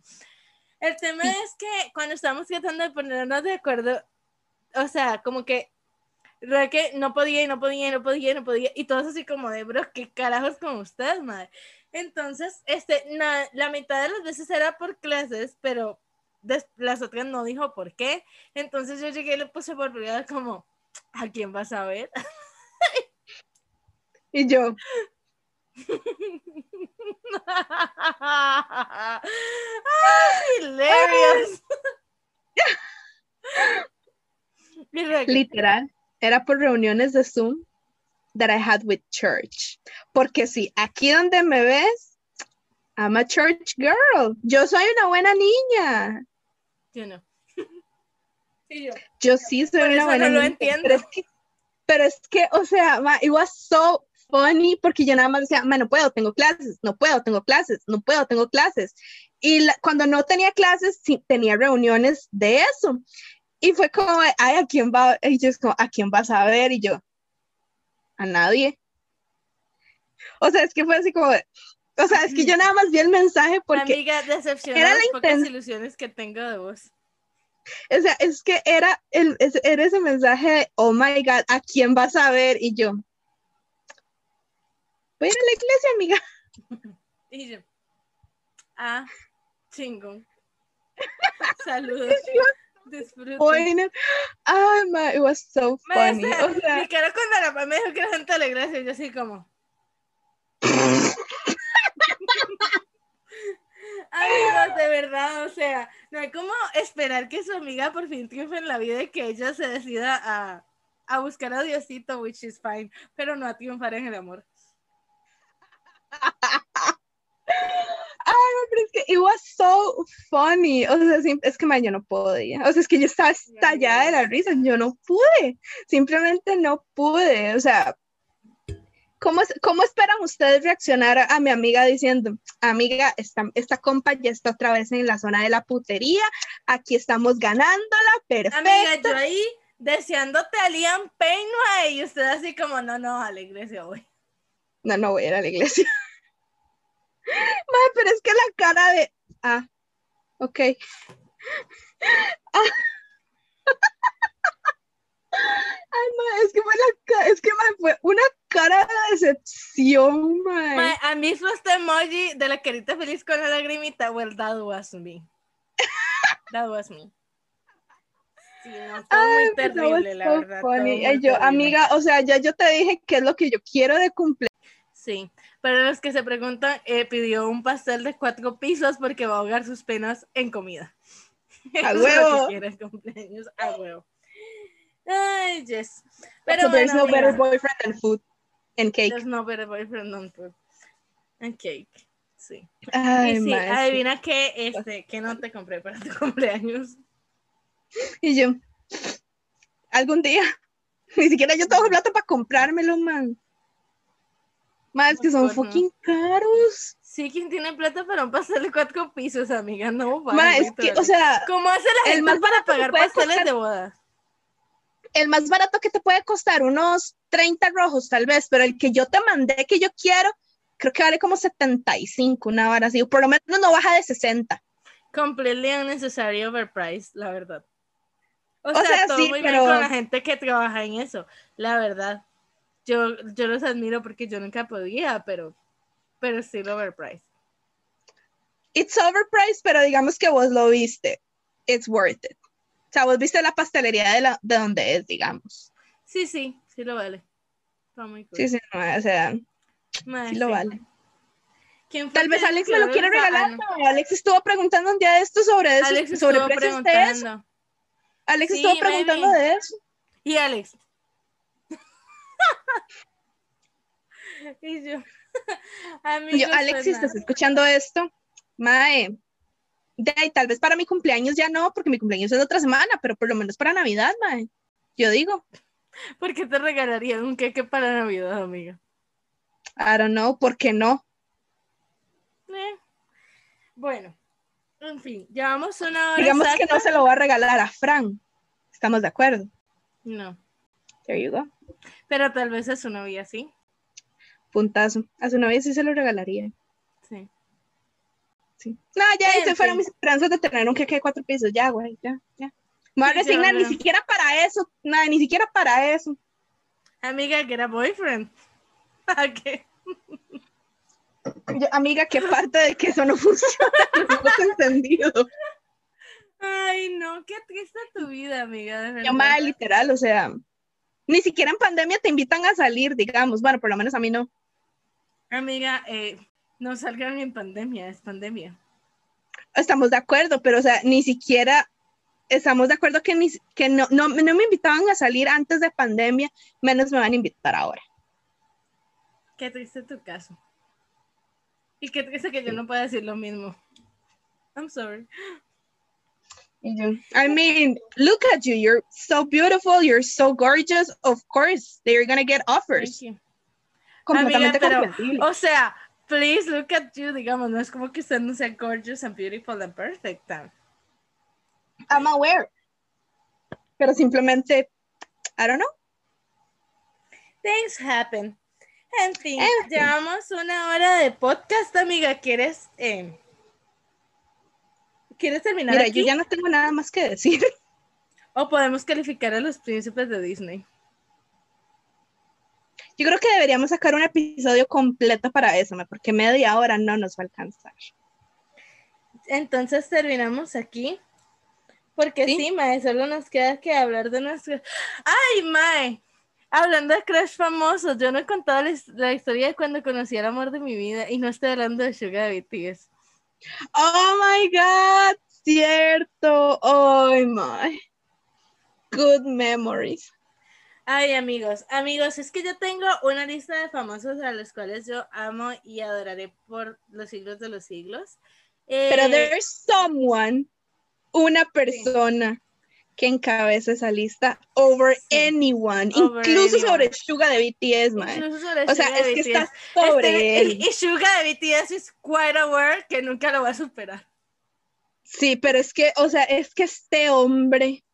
Speaker 1: El tema es que cuando estamos tratando de ponernos de acuerdo, o sea, como que que no podía y no podía y no podía y no podía, y todos así como de, bro, ¿qué carajos con ustedes, madre? Entonces, este, na- la mitad de las veces era por clases, pero las otras no dijo por qué. Entonces yo llegué y le puse por privado como, ¿a quién vas a ver? (laughs)
Speaker 2: Y yo,
Speaker 1: ¡Ah, hilarious! (laughs)
Speaker 2: Literal, era por reuniones de Zoom that I had with church. Porque sí, aquí donde me ves, I'm a church girl. Yo soy una buena niña.
Speaker 1: Yo no. Y yo,
Speaker 2: Yo sí soy
Speaker 1: Por
Speaker 2: una
Speaker 1: eso
Speaker 2: buena
Speaker 1: no lo entiendo.
Speaker 2: Pero es que, pero es que, o sea, ma, it was so funny porque yo nada más decía, ma, no puedo, tengo clases, no puedo, tengo clases, no puedo, tengo clases. Y la- cuando no tenía clases, sí, tenía reuniones de eso. Y fue como, ay, ¿a quién va? Y yo es como, ¿a quién vas a ver? Y yo, a nadie. O sea, es que fue así como, o sea, es que yo nada más vi el mensaje porque,
Speaker 1: Amiga, decepcionada
Speaker 2: era
Speaker 1: las
Speaker 2: la
Speaker 1: pocas ilusiones que tengo de vos.
Speaker 2: o sea, es que era, el, era ese mensaje de, oh my God, ¿a quién vas a ver? Y yo, voy a ir a la iglesia, amiga. (laughs)
Speaker 1: Y yo, ah, chingón. (laughs) Saludos. (laughs) Disfruten.
Speaker 2: Bueno, ay, ma, it was so funny. O sea,
Speaker 1: mi cara cuando la mamá me dijo que era gente de la iglesia, yo así como. Amigos, de verdad, o sea, no hay como esperar que su amiga por fin triunfe en la vida y que ella se decida a, a buscar a Diosito, which is fine, pero no a triunfar en el amor.
Speaker 2: Ay, pero es que it was so funny. O sea, es que ma, yo no podía. O sea, es que yo estaba estallada de la risa. Yo no pude. Simplemente no pude. O sea, ¿cómo, cómo esperan ustedes reaccionar a, mi amiga diciendo, amiga, esta, esta compa ya está otra vez en la zona de la putería. Aquí estamos ganándola. Perfecto.
Speaker 1: Amiga, yo ahí deseándote a Liam Payne, y usted así como, no, no, a la iglesia voy.
Speaker 2: No, no voy a ir a la iglesia. (laughs) Ma, pero es que la cara de. Ah, ok. Ah. (laughs) Ay, ma, es que fue la es que ma, fue una cara de decepción, ma.
Speaker 1: Ma, a mí fue este emoji de la carita feliz con la lagrimita. Well, that was me. (laughs) That was me. Sí, no, fue
Speaker 2: Ay,
Speaker 1: muy terrible, la
Speaker 2: so
Speaker 1: verdad.
Speaker 2: funny. Ay, yo,
Speaker 1: terrible.
Speaker 2: amiga, o sea, ya yo te dije qué es lo que yo quiero de cumpleaños.
Speaker 1: Sí, para los que se preguntan, eh, pidió un pastel de cuatro pisos porque va a ahogar sus penas en comida. (laughs)
Speaker 2: A
Speaker 1: es lo
Speaker 2: huevo.
Speaker 1: que el cumpleaños, a huevo. Ay, yes. Pero
Speaker 2: So there's
Speaker 1: bueno,
Speaker 2: no better boyfriend than food and cake.
Speaker 1: there's no better boyfriend than food and cake. Sí.
Speaker 2: Ay,
Speaker 1: y sí,
Speaker 2: ma, sí.
Speaker 1: adivina qué, este, que no te compré para tu (laughs) cumpleaños.
Speaker 2: Y yo, algún día, (laughs) ni siquiera yo tengo plata para comprármelo, man. Más que son
Speaker 1: Mejor no.
Speaker 2: fucking caros.
Speaker 1: Sí, ¿quién tiene plata para un pastel de cuatro pisos, amiga? No,
Speaker 2: Ma,
Speaker 1: vale,
Speaker 2: es que, o sea,
Speaker 1: ¿Cómo hace la
Speaker 2: el
Speaker 1: gente
Speaker 2: más
Speaker 1: para
Speaker 2: que
Speaker 1: pagar pasteles
Speaker 2: costar-
Speaker 1: de boda?
Speaker 2: El más barato que te puede costar unos 30 rojos tal vez, pero el que yo te mandé que yo quiero, creo que vale como 75, una vara así, por lo menos no baja de 60.
Speaker 1: Completely unnecessary overpriced, la verdad. O,
Speaker 2: O
Speaker 1: sea,
Speaker 2: sea,
Speaker 1: todo
Speaker 2: sí,
Speaker 1: muy
Speaker 2: pero-
Speaker 1: bien con la gente que trabaja en eso, la verdad. Yo, yo los admiro porque yo nunca podía, pero, pero sí overpriced.
Speaker 2: It's overpriced, pero digamos que vos lo viste. It's worth it. Sea, vos viste la pastelería de, la, de donde es, digamos.
Speaker 1: Sí, sí, sí lo vale. Está muy cool.
Speaker 2: Sí, sí, no, o sea, sí lo vale.
Speaker 1: ¿Quién fue
Speaker 2: Tal vez Alex me lo quiere regalar.
Speaker 1: ah, no.
Speaker 2: ¿no? Alex estuvo preguntando un día de esto sobre eso,
Speaker 1: Alex
Speaker 2: sobre
Speaker 1: estuvo
Speaker 2: precios de eso. Alex
Speaker 1: Sí,
Speaker 2: estuvo preguntando
Speaker 1: maybe.
Speaker 2: de eso.
Speaker 1: Y Alex. (laughs) y yo. (laughs)
Speaker 2: Yo, Alex,
Speaker 1: pues
Speaker 2: si
Speaker 1: nada.
Speaker 2: estás escuchando esto, Mae, de ahí, tal vez para mi cumpleaños ya no, porque mi cumpleaños es la otra semana, pero por lo menos para Navidad, Mae. Yo digo,
Speaker 1: ¿Por qué te regalaría un queque para Navidad, amiga?
Speaker 2: I don't know, ¿por qué no?
Speaker 1: Eh. Bueno, en fin, llevamos una hora.
Speaker 2: Digamos que no se lo va a regalar a Fran. ¿Estamos de acuerdo?
Speaker 1: No,
Speaker 2: There you go.
Speaker 1: pero tal vez a su novia sí.
Speaker 2: Puntazo. A su novia sí se lo regalaría.
Speaker 1: Sí.
Speaker 2: No, ya se fueron mis esperanzas de tener un queque de cuatro pisos. Ya, güey, ya, ya. Me voy a ni siquiera para eso. Nada, ni siquiera para eso.
Speaker 1: Amiga, que era boyfriend. (laughs) ¿A qué?
Speaker 2: Yo, amiga, qué parte de que eso no (laughs) funciona. No entendido.
Speaker 1: Ay, no, qué triste tu vida, amiga, de verdad.
Speaker 2: Yo, madre, literal, o sea, ni siquiera en pandemia te invitan a salir, digamos. Bueno, por lo menos a mí no.
Speaker 1: Amiga, eh, no salgan en pandemia, es pandemia.
Speaker 2: Estamos de acuerdo, pero, o sea, ni siquiera estamos de acuerdo que, ni, que no, no, no me invitaban a salir antes de pandemia, menos me van a invitar ahora.
Speaker 1: Qué triste tu caso. Y qué triste que yo no pueda decir lo mismo. I'm sorry.
Speaker 2: I mean, look at you. You're so beautiful. You're so gorgeous. Of course, they're gonna get
Speaker 1: Thank
Speaker 2: offers.
Speaker 1: you.
Speaker 2: Completamente
Speaker 1: Amiga, pero, o sea, please look at you, digamos, no es como que usted no sea gorgeous and beautiful and perfect.
Speaker 2: I'm aware. pero simplemente, I don't know.
Speaker 1: Things happen. En fin,
Speaker 2: En fin.
Speaker 1: llevamos una hora de podcast, amiga. ¿Quieres, eh, ¿quieres terminar
Speaker 2: Mira,
Speaker 1: aquí?
Speaker 2: yo ya no tengo nada más que decir.
Speaker 1: O podemos calificar a los príncipes de Disney.
Speaker 2: Yo creo que deberíamos sacar un episodio completo para eso, porque media hora no nos va a alcanzar.
Speaker 1: Entonces terminamos aquí. Porque sí,
Speaker 2: Sí.
Speaker 1: Mae, solo nos queda que hablar de nuestro. ¡Ay, Mae! Hablando de crush famosos, yo no he contado la, his- la historia de cuando conocí al amor de mi vida y no estoy hablando de Sugar de BTS.
Speaker 2: Oh my God, cierto. Oh my. Good memories.
Speaker 1: Ay, amigos, amigos, es que yo tengo una lista de famosos a los cuales yo amo y adoraré por los siglos de los siglos.
Speaker 2: Pero
Speaker 1: Eh,
Speaker 2: there's someone, una persona que encabeza esa lista over
Speaker 1: Sí.
Speaker 2: anyone,
Speaker 1: Over
Speaker 2: incluso
Speaker 1: anyone.
Speaker 2: sobre Suga de BTS, man.
Speaker 1: incluso sobre
Speaker 2: O sea, es que está sobre
Speaker 1: Este-
Speaker 2: él.
Speaker 1: y, y Suga de BTS es quite aware que nunca lo va a superar.
Speaker 2: Sí, pero es que, o sea, es que este hombre,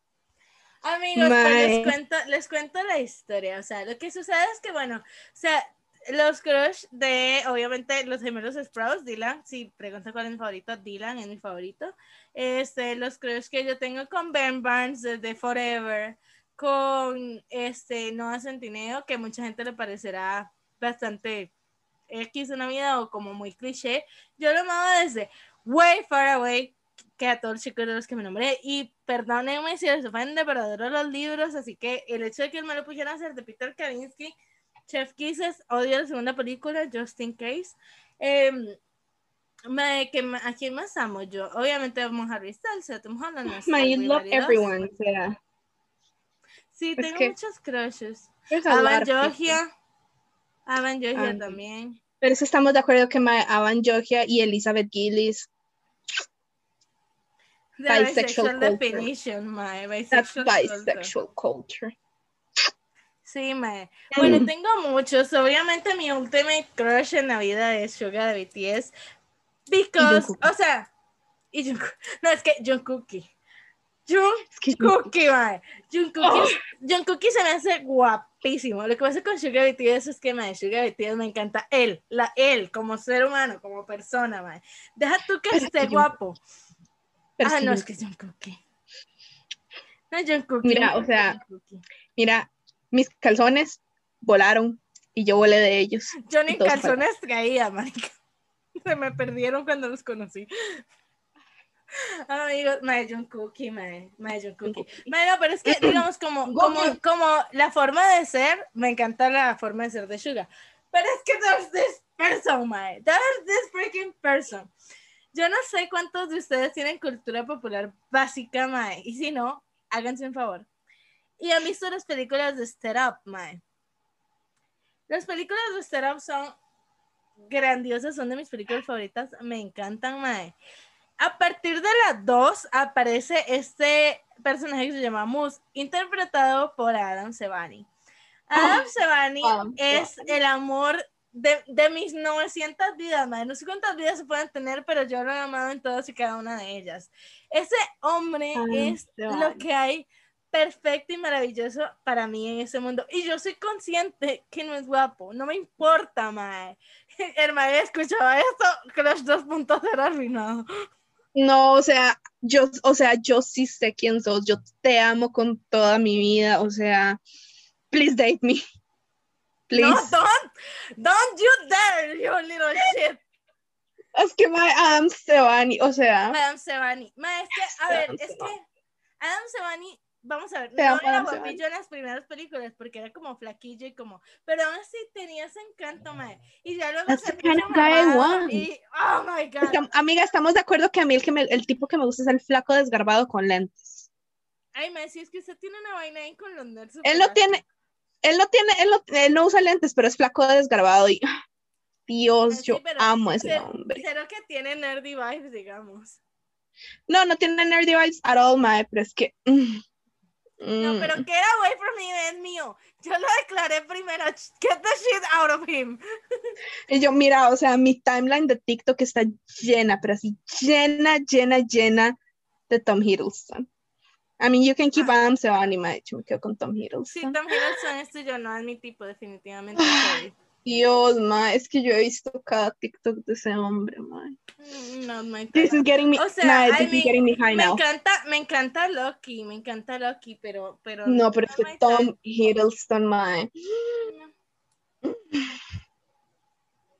Speaker 1: Amigos, pues les cuento, les cuento la historia. O sea, lo que sucede es que, bueno, o sea, los crush de, obviamente, los gemelos Sprouts, Dylan, si pregunta cuál es mi favorito, Dylan es mi favorito. Este, los crush que yo tengo con Ben Barnes desde Forever, con este Noah Centineo, que mucha gente le parecerá bastante X en la vida o como muy cliché. Yo lo amaba desde way far away que a todos los chicos de los que me nombré. Y perdónenme si les ofende, pero adoro los libros, así que el hecho de que me lo pusieran a hacer de Peter Kalinsky, Chef Kisses, odio la segunda película, Just in Case. Em, me- que ¿A quién más amo yo? Obviamente amo a Harry Styles, a Tom Holland.
Speaker 2: you
Speaker 1: Star
Speaker 2: love everyone. Sea,
Speaker 1: Sí,
Speaker 2: Es
Speaker 1: tengo
Speaker 2: que-
Speaker 1: muchos crushes. Avan
Speaker 2: people.
Speaker 1: Georgia. Avan Georgia
Speaker 2: Ah,
Speaker 1: también.
Speaker 2: Pero eso estamos de acuerdo que Avan Georgia y Elizabeth Gillis, Bisexual
Speaker 1: bisexual
Speaker 2: culture.
Speaker 1: definition, my
Speaker 2: that's
Speaker 1: bisexual culture. Sí, mae. Bueno,
Speaker 2: Mm.
Speaker 1: tengo muchos. Obviamente mi ultimate crush en la vida es Suga de BTS. Because, o sea, y Jungkook. No, es que Jungkookie. Jungkookie, mae. Jungkookie,
Speaker 2: Oh.
Speaker 1: Jungkookie se me hace guapísimo. Lo que pasa con Suga BTS es que, mae, Suga BTS me encanta él, la él, como ser humano, como persona, mae. Deja tú que esté
Speaker 2: Jungkook-
Speaker 1: guapo.
Speaker 2: Pero
Speaker 1: ah,
Speaker 2: es que
Speaker 1: no,
Speaker 2: Jungkook-
Speaker 1: es que es Jungkookie. No, Jungkookie.
Speaker 2: Mira, o sea. Mira, mis calzones volaron y yo volé de ellos.
Speaker 1: Yo ni calzones traía, marica. (laughs) Se me perdieron cuando los conocí. Amigos, mae, Cookie, mae, mae, Cookie. Mae, no, pero es que, (clears throat) digamos, como, como, como la forma de ser, me encanta la forma de ser de Suga. Pero es que there's this person, mae. There's this freaking person. Yo no sé cuántos de ustedes tienen cultura popular básica, mae. Y si no, háganse un favor. Y han visto las películas de Step Up, mae. Las películas de Step Up son grandiosas, son de mis películas favoritas, me encantan, mae. A partir de la 2 aparece este personaje que se llama Moose, interpretado por Adam Sevani. Adam Sevani
Speaker 2: Adam
Speaker 1: es el amor de, de mis 900 vidas, mae. No sé cuántas vidas se pueden tener, pero yo lo he amado en todas y cada una de ellas. Ese hombre
Speaker 2: Adam
Speaker 1: es lo que hay perfecto y maravilloso para mí en ese mundo. Y yo soy consciente que no es guapo, no me importa, mae. Hermano, (laughs) escuchaba esto, Crush 2.0 arruinado.
Speaker 2: No, o sea, yo, o sea, yo sí sé quién sos, yo te amo con toda mi vida, o sea, please date me. Please.
Speaker 1: No, don't, don't you dare, you little shit.
Speaker 2: Es que my Adam Sevani, o sea,
Speaker 1: Adam Sevani. Ma, es que, a ver,
Speaker 2: Adam
Speaker 1: es que Adam Sevani, vamos a ver,
Speaker 2: Te
Speaker 1: no era guapillo en las primeras películas porque era como flaquillo y como, pero aún así tenía ese encanto, mae. Y ya luego
Speaker 2: That's
Speaker 1: se
Speaker 2: the kind of guy I
Speaker 1: mamado
Speaker 2: want.
Speaker 1: y, oh my god.
Speaker 2: amiga, estamos de acuerdo que a mí el, que me- el tipo que me gusta es el flaco desgarbado con lentes.
Speaker 1: Ay, mae, si es que usted tiene una vaina ahí con los nerds.
Speaker 2: Él no tiene, él no tiene, él no, él no usa lentes, pero es flaco desgarbado y (sighs) Dios,
Speaker 1: sí,
Speaker 2: yo amo a ese
Speaker 1: Cero-
Speaker 2: hombre.
Speaker 1: Cero que tiene nerdy vibes, digamos.
Speaker 2: No, no tiene nerdy vibes at all, mae, pero es que. mm,
Speaker 1: No,
Speaker 2: mm.
Speaker 1: pero get away from me, es mío. Yo lo declaré primero. Get the shit out of him. (laughs)
Speaker 2: Y yo, mira, o sea, mi timeline de TikTok está llena, pero así llena, llena, llena de Tom Hiddleston. I mean, you can keep Adam Sevani, ma, de hecho, me quedo con Tom
Speaker 1: Sí,
Speaker 2: Hiddleston.
Speaker 1: Tom Hiddleston es tuyo, no es mi tipo, definitivamente. sorry.
Speaker 2: Dios, ma, es que yo he visto cada TikTok de ese hombre, ma.
Speaker 1: Mm, No, my
Speaker 2: This is getting me,
Speaker 1: O sea,
Speaker 2: nah,
Speaker 1: I
Speaker 2: this
Speaker 1: mean,
Speaker 2: is getting me high
Speaker 1: Me
Speaker 2: now.
Speaker 1: encanta, me encanta Loki, me encanta Loki, pero, pero
Speaker 2: No, pero es que Tom. Hiddleston, ma.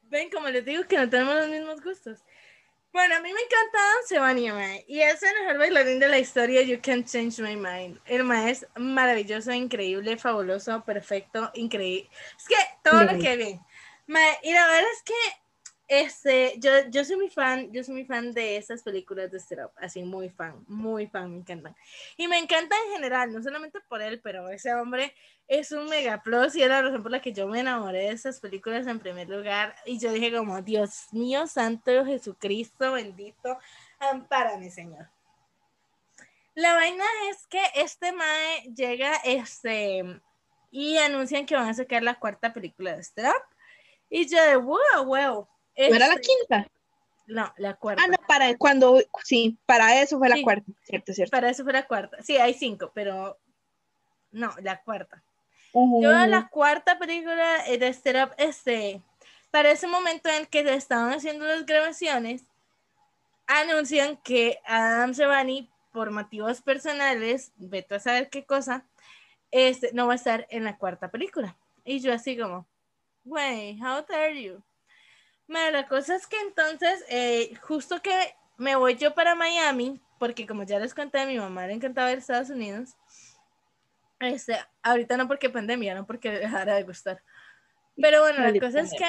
Speaker 1: Ven, como les digo que no tenemos los mismos gustos. Bueno, a mí me encanta Adam Sevania, mae, y es el mejor bailarín de la historia, You Can Change My Mind. El mae es maravilloso, increíble, fabuloso, perfecto, increíble. Es que todo lo que ve. Mae, y la verdad es que este, yo, yo soy muy fan, yo soy muy fan de esas películas de Step Up, así muy fan, muy fan, me encantan. Y me encanta en general, no solamente por él, pero ese hombre es un mega plus y es la razón por la que yo me enamoré de esas películas en primer lugar. Y yo dije como, Dios mío, santo Jesucristo, bendito, ampárame, Señor. La vaina es que este mae llega este, y anuncian que van a sacar la cuarta película de Step Up. Y yo de, wow, wow.
Speaker 2: ¿No era la
Speaker 1: Este,
Speaker 2: quinta?
Speaker 1: No, la cuarta.
Speaker 2: Ah, no, para cuando, sí, para eso fue la
Speaker 1: Sí.
Speaker 2: cuarta, cierto, cierto.
Speaker 1: Para eso fue la cuarta. Sí, hay cinco, pero no, la cuarta. Yo la cuarta película de Step Up, este, para ese momento en que se estaban haciendo las grabaciones, anuncian que Adam Giovanni, por motivos personales, vete a saber qué cosa, este, no va a estar en la cuarta película. Y yo así como, wey, how dare you? Bueno, la cosa es que entonces, eh, justo que me voy yo para Miami, porque como ya les conté, a mi mamá le encantaba ir a Estados Unidos. Este, ahorita no porque pandemia, no porque dejara de gustar. Pero bueno, la cosa es que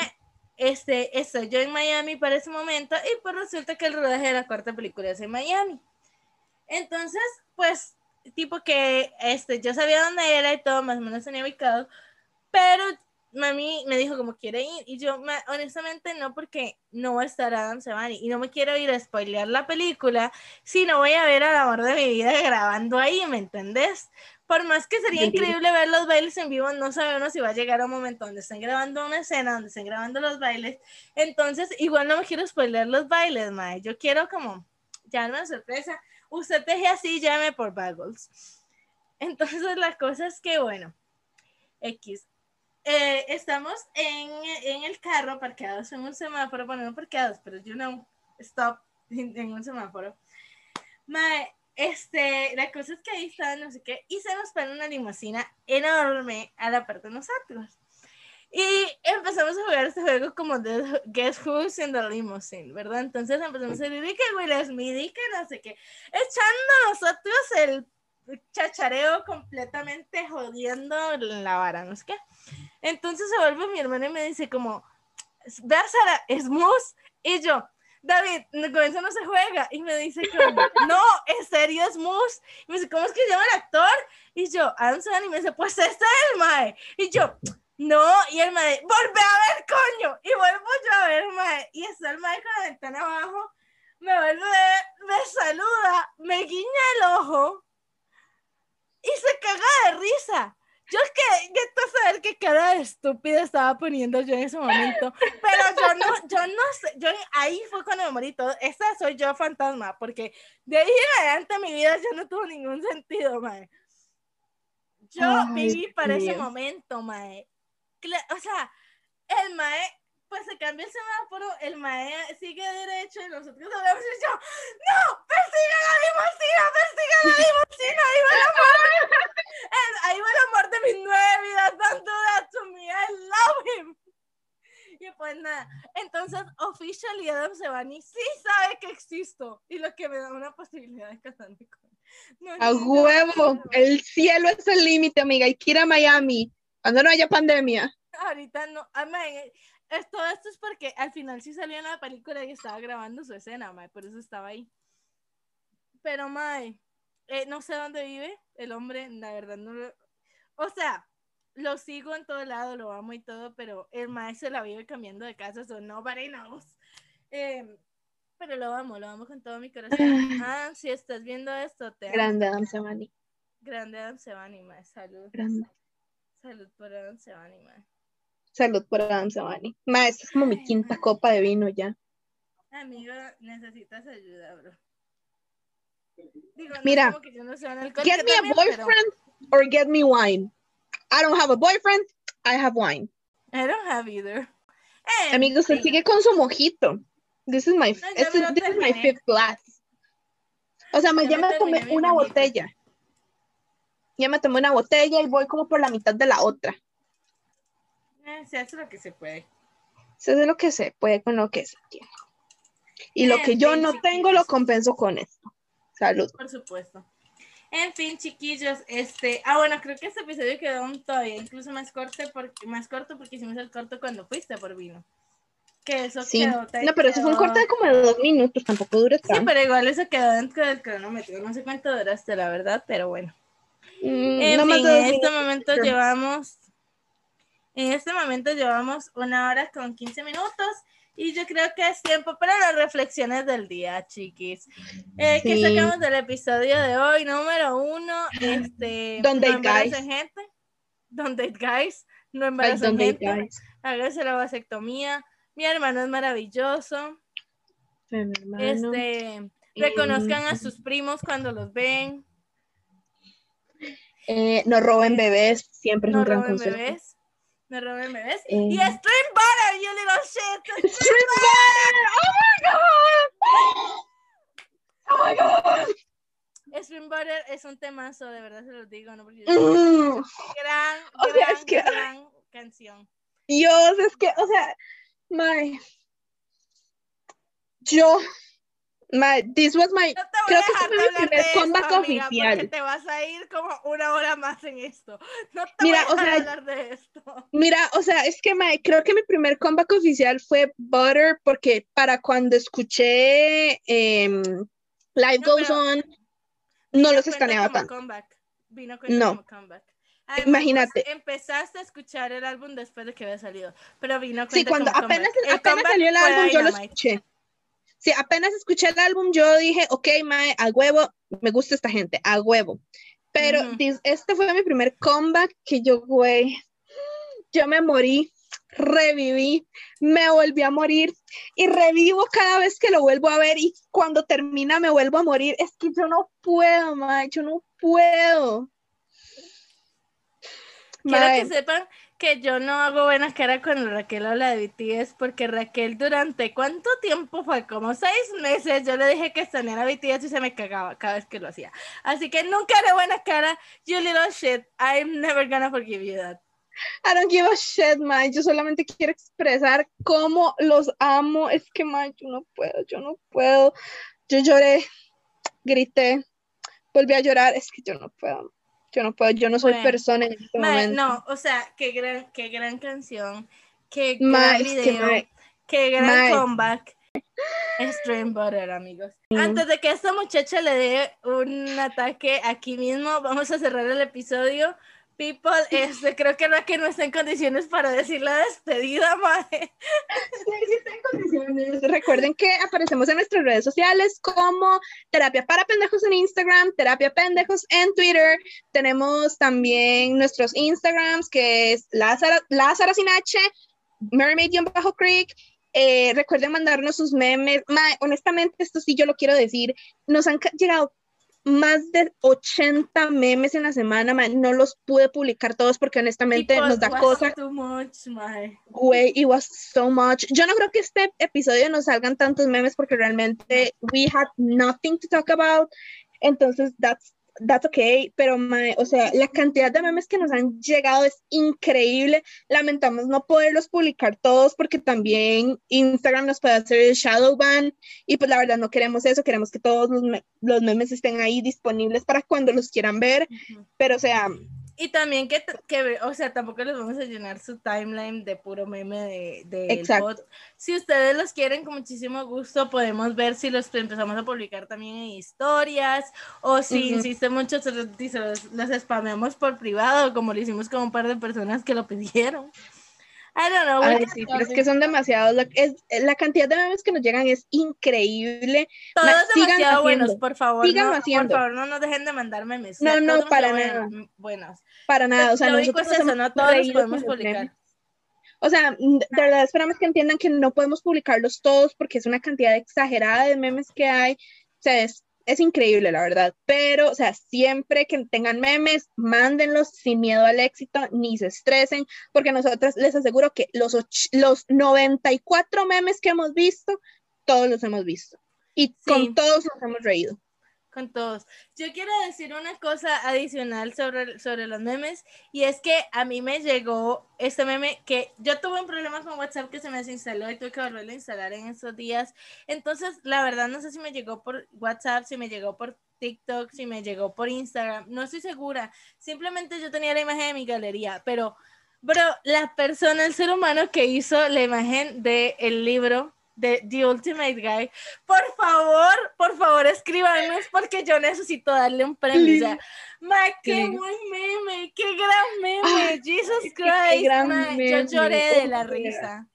Speaker 1: este, estoy yo en Miami para ese momento y pues resulta que el rodaje de la cuarta película es en Miami. Entonces, pues, tipo que este, yo sabía dónde era y todo, más o menos tenía ubicado, pero mami me dijo como quiere ir y yo honestamente no porque no va a estar Adam Sevani y no me quiero ir a spoilear la película si no voy a ver al amor de mi vida grabando ahí, ¿me entendés? Por más que sería increíble ver los bailes en vivo, no sabemos si va a llegar un momento donde estén grabando una escena, donde estén grabando los bailes. Entonces, igual no me quiero spoilear los bailes, mae. Yo quiero como ya una sorpresa. Usted teje así, llame por Bagels. Entonces, la cosa es que, bueno, X. Eh, estamos en, en el carro parqueados en un semáforo, bueno, no parqueados, pero you know, stop en, en un semáforo. Mae, este, la cosa es que ahí está, no sé qué, y se nos pone una limusina enorme a la parte de nosotros. Y empezamos a jugar este juego como de Guess Who's in the Limousine, ¿verdad? Entonces empezamos a decir, que Will Smith, y que no sé qué, echando nosotros el chachareo completamente jodiendo la vara, no sé qué. Entonces se vuelve mi hermano y me dice como, ve a Sara, es mus. Y yo, David, con eso no se juega. Y me dice como, (laughs) no, en serio es mus. Y me dice, ¿cómo es que se llama el actor? Y yo, Sandler, y me dice, pues este es el mae. Y yo, no, y el mae, volve a ver, coño. Y vuelvo yo a ver, mae. Y está el mae con la ventana abajo. Me vuelve, me saluda, me guiña el ojo y se caga de risa. Yo es que, ya tú saber qué cara de estúpida estaba poniendo yo en ese momento, pero yo no, yo no sé, yo ahí fue cuando me morí todo, esa soy yo fantasma, porque de ahí en adelante mi vida ya no tuvo ningún sentido, mae. Yo
Speaker 2: Ay,
Speaker 1: viví
Speaker 2: Dios
Speaker 1: para ese momento, mae. O sea, el mae, pues se cambia el semáforo, el mae sigue derecho y nosotros hablamos y yo, no, persiga la limusina, persiga la limusina, ahí va el amor, ahí va el amor de mis nueve vidas, don't do that to me, I love him. Y pues nada, entonces officially Adam Sevani sí sabe que existo y lo que me da una posibilidad de casarme con. No,
Speaker 2: A
Speaker 1: no,
Speaker 2: huevo,
Speaker 1: no.
Speaker 2: el cielo es el límite, amiga. Hay que ir a Miami cuando no haya pandemia.
Speaker 1: Ahorita no, mae, es- todo esto es porque al final sí salió en la película y estaba grabando su escena, mae, por eso estaba ahí. Pero, mae, eh, no sé dónde vive el hombre, la verdad no lo... O sea, lo sigo en todo lado, lo amo y todo, pero el mae se la vive cambiando de casa, so nobody knows. Eh, pero lo amo, lo amo con todo mi corazón. (laughs) Ah, si estás viendo esto, te amo.
Speaker 2: Grande Adam Sevani.
Speaker 1: Grande Adam Sevani, mae, salud.
Speaker 2: Grande.
Speaker 1: Salud por Adam Sevani, mae.
Speaker 2: Salud por Adam Sevani. Ma, esta es como mi quinta copa de vino ya.
Speaker 1: Amigo, necesitas ayuda, bro. Digo, no
Speaker 2: Mira,
Speaker 1: que yo no
Speaker 2: Get me a
Speaker 1: pero
Speaker 2: boyfriend or get me wine. I don't have a boyfriend, I have wine.
Speaker 1: I don't have either.
Speaker 2: Usted
Speaker 1: fin.
Speaker 2: sigue con su mojito. This is my,
Speaker 1: No, ya
Speaker 2: this
Speaker 1: me
Speaker 2: is,
Speaker 1: lo
Speaker 2: this is my fifth glass. O sea, ma,
Speaker 1: Ya me
Speaker 2: me tomé una botella. Ya me tomé una botella y voy como por la mitad de la otra.
Speaker 1: Eh, se hace lo que se puede.
Speaker 2: Es de lo que se puede con lo que se tiene. Y lo que yo
Speaker 1: fin,
Speaker 2: no tengo lo compenso con esto. Salud.
Speaker 1: Por supuesto. En fin, chiquillos, este, ah, bueno, creo que este episodio quedó un todavía incluso más corto porque más corto porque hicimos el corto cuando fuiste por vino. Que eso
Speaker 2: Sí.
Speaker 1: quedó
Speaker 2: No, pero eso fue un corte de como de dos minutos, tampoco dura
Speaker 1: Sí,
Speaker 2: tanto.
Speaker 1: pero igual eso quedó dentro del cronómetro. No sé cuánto duraste, la verdad, pero bueno.
Speaker 2: Mm,
Speaker 1: En
Speaker 2: no
Speaker 1: fin, este momento llevamos, en este momento llevamos una hora con 15 minutos y yo creo que es tiempo para las reflexiones del día, chiquis. Eh, ¿Qué
Speaker 2: Sí.
Speaker 1: sacamos del episodio de hoy? Número uno, este,
Speaker 2: Don't
Speaker 1: no embaracen gente, don't date guys, no
Speaker 2: date
Speaker 1: gente, hágase la vasectomía, mi hermano es maravilloso,
Speaker 2: hermano.
Speaker 1: este, reconozcan a sus primos cuando los ven,
Speaker 2: Eh, no roben bebés, siempre es
Speaker 1: no
Speaker 2: un gran
Speaker 1: roben
Speaker 2: consejo.
Speaker 1: No roben bebés.
Speaker 2: Eh.
Speaker 1: Y Stream Butter, you little shit.
Speaker 2: Street Butter! ¡Oh my god! ¡Oh my god!
Speaker 1: Stream Butter es un temazo, de verdad se los digo, ¿no? Porque
Speaker 2: Mm.
Speaker 1: gran,
Speaker 2: O sea,
Speaker 1: gran,
Speaker 2: es que-
Speaker 1: gran canción.
Speaker 2: Dios, es que, o sea, my. Yo. My, this was my.
Speaker 1: No te voy
Speaker 2: Creo que este fue mi primer comeback
Speaker 1: amiga,
Speaker 2: oficial.
Speaker 1: te vas a ir como una hora más en esto. No te
Speaker 2: Mira,
Speaker 1: voy a
Speaker 2: o sea,
Speaker 1: hablar de esto.
Speaker 2: Mira, o sea, es que my, creo que mi primer comeback oficial fue Butter, porque para cuando escuché em, Life
Speaker 1: No,
Speaker 2: Goes On, no los escaneaba tanto.
Speaker 1: comeback. Vino cuenta
Speaker 2: No.
Speaker 1: como comeback. Además,
Speaker 2: Imagínate.
Speaker 1: empezaste a escuchar el álbum después de que había salido, pero vino
Speaker 2: Sí,
Speaker 1: cuenta
Speaker 2: cuando apenas, apenas salió el álbum, yo lo escuché. Sí, apenas escuché el álbum, yo dije, ok, mae, a huevo, me gusta esta gente, a huevo. Pero este fue mi primer comeback que yo, güey, yo me morí, reviví, me volví a morir y revivo cada vez que lo vuelvo a ver y cuando termina me vuelvo a morir. Es que yo no puedo, mae, yo no puedo.
Speaker 1: Quiero
Speaker 2: Mae,
Speaker 1: que sepan que yo no hago buena cara cuando Raquel habla de BTS porque Raquel durante cuánto tiempo fue como seis meses yo le dije que extrañara BTS y se me cagaba cada vez que lo hacía así que nunca haré buena cara you little shit I'm never gonna forgive you that
Speaker 2: I don't give a shit, man. Yo solamente quiero expresar cómo los amo. Es que, man, yo no puedo, yo no puedo. Yo lloré, grité, volví a llorar. Es que yo no puedo. Yo no puedo, yo no soy
Speaker 1: Bueno,
Speaker 2: persona en este momento.
Speaker 1: no o sea qué gran qué gran canción qué gran
Speaker 2: que,
Speaker 1: video qué gran comeback Stream Butter, amigos.
Speaker 2: Mm.
Speaker 1: Antes de que esta muchacha le dé un ataque aquí mismo, vamos a cerrar el episodio. People, este, creo que Raquel no está en condiciones para decir la despedida, mae.
Speaker 2: Sí, sí está en condiciones. Recuerden que aparecemos en nuestras redes sociales como Terapia para Pendejos en Instagram, Terapia Pendejos en Twitter. Tenemos también nuestros Instagrams, que es Lázara, Lázara sin H, Mermaid-Creek. Eh, recuerden mandarnos sus memes. Ma- honestamente, esto sí yo lo quiero decir. Nos han llegado más de 80 memes en la semana. ma, No los pude publicar todos porque honestamente nos da
Speaker 1: was
Speaker 2: cosa.
Speaker 1: too much, mae.
Speaker 2: Güey, it was so much. Yo no creo que este episodio nos salgan tantos memes porque realmente we had nothing to talk about. Entonces, that's, that's okay. Pero, mae, o sea, la cantidad de memes que nos han llegado es increíble. Lamentamos no poderlos publicar todos porque también Instagram nos puede hacer el shadow ban. Y pues la verdad no queremos eso. Queremos que todos los, me- los memes estén ahí disponibles para cuando los quieran ver. Pero, o sea,
Speaker 1: Y también que, que, o sea, tampoco les vamos a llenar su timeline de puro meme de, de
Speaker 2: Exacto.
Speaker 1: pod. Si ustedes los quieren con muchísimo gusto, podemos ver si los empezamos a publicar también en historias o si
Speaker 2: Ujú.
Speaker 1: insiste mucho, se los, y se los, los spameamos por privado, como lo hicimos con un par de personas que lo pidieron. I don't know.
Speaker 2: Ay, sí, pero es que son demasiados. La, es, la cantidad de memes que nos llegan es increíble.
Speaker 1: Todos
Speaker 2: Ma- sigan
Speaker 1: demasiado
Speaker 2: haciendo,
Speaker 1: buenos, por favor.
Speaker 2: síganlo
Speaker 1: no,
Speaker 2: haciendo.
Speaker 1: Por favor, no nos dejen de mandar memes.
Speaker 2: No, no,
Speaker 1: todos
Speaker 2: para
Speaker 1: demasiado
Speaker 2: nada.
Speaker 1: Buenos.
Speaker 2: Para nada. O sea,
Speaker 1: Lo único es eso, no todos los podemos publicar.
Speaker 2: memes. O sea, mm, de verdad esperamos que entiendan que no podemos publicarlos todos porque es una cantidad exagerada de memes que hay. O sea, es es increíble, la verdad. Pero, o sea, siempre que tengan memes, mándenlos sin miedo al éxito, ni se estresen, porque nosotros les aseguro que los, los 94 memes que hemos visto, todos los hemos visto. Y
Speaker 1: Sí.
Speaker 2: con todos nos hemos reído.
Speaker 1: Con todos. Yo quiero decir una cosa adicional sobre, sobre los memes y es que a mí me llegó este meme que yo tuve un problema con WhatsApp que se me desinstaló y tuve que volverlo a instalar en esos días. Entonces, la verdad no sé si me llegó por WhatsApp, si me llegó por TikTok, si me llegó por Instagram, no estoy segura. Simplemente yo tenía la imagen de mi galería, pero, bro, la persona, el ser humano que hizo la imagen del libro de The Ultimate Guy, por favor, por favor, escríbanos porque yo necesito darle un premio. O sea, ma, qué buen meme, qué gran meme.
Speaker 2: Ay,
Speaker 1: Jesus Christ, ma, yo
Speaker 2: meme,
Speaker 1: lloré de
Speaker 2: oh,
Speaker 1: la
Speaker 2: my
Speaker 1: risa.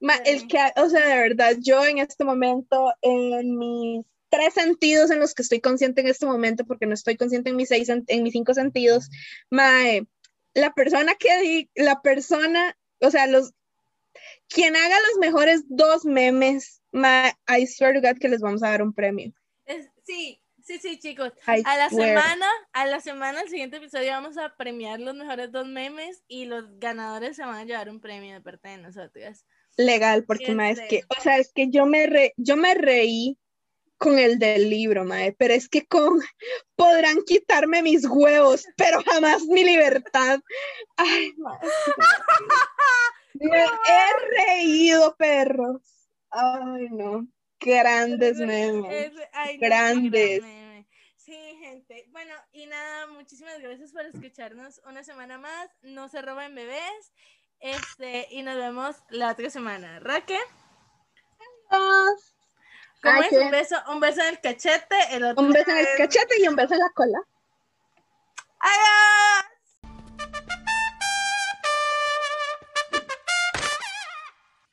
Speaker 2: Ma, el que, o sea, de verdad, yo en este momento, en mis tres sentidos en los que estoy consciente en este momento, porque no estoy consciente en mis seis, en mis cinco sentidos, mae, la persona que di, la persona, o sea, los, quien haga los mejores dos memes, mae, I swear to God que les vamos a dar un premio.
Speaker 1: Sí, sí, sí, chicos.
Speaker 2: I
Speaker 1: A la
Speaker 2: swear.
Speaker 1: semana, a la semana, el siguiente episodio vamos a premiar los mejores dos memes y los ganadores se van a llevar un premio de parte de nosotras.
Speaker 2: legal, porque mae, es que, o sea, es que yo me re- yo me reí con el del libro, mae, pero es que con (laughs) podrán quitarme mis huevos, pero jamás mi libertad. Ay, mae, (laughs) me he reído, perros. Ay, no. Grandes memes.
Speaker 1: Ay,
Speaker 2: Grandes.
Speaker 1: meme. Sí, gente. Bueno, y nada, muchísimas gracias por escucharnos una semana más. No se roben bebés. Este, y nos vemos la otra semana. Raque, ¿cómo
Speaker 2: Ay,
Speaker 1: es? Un beso, un beso en el cachete, el otro
Speaker 2: Un beso en el cachete y un beso en la cola.
Speaker 1: ¡Adiós!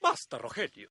Speaker 3: Basta, Rogelio.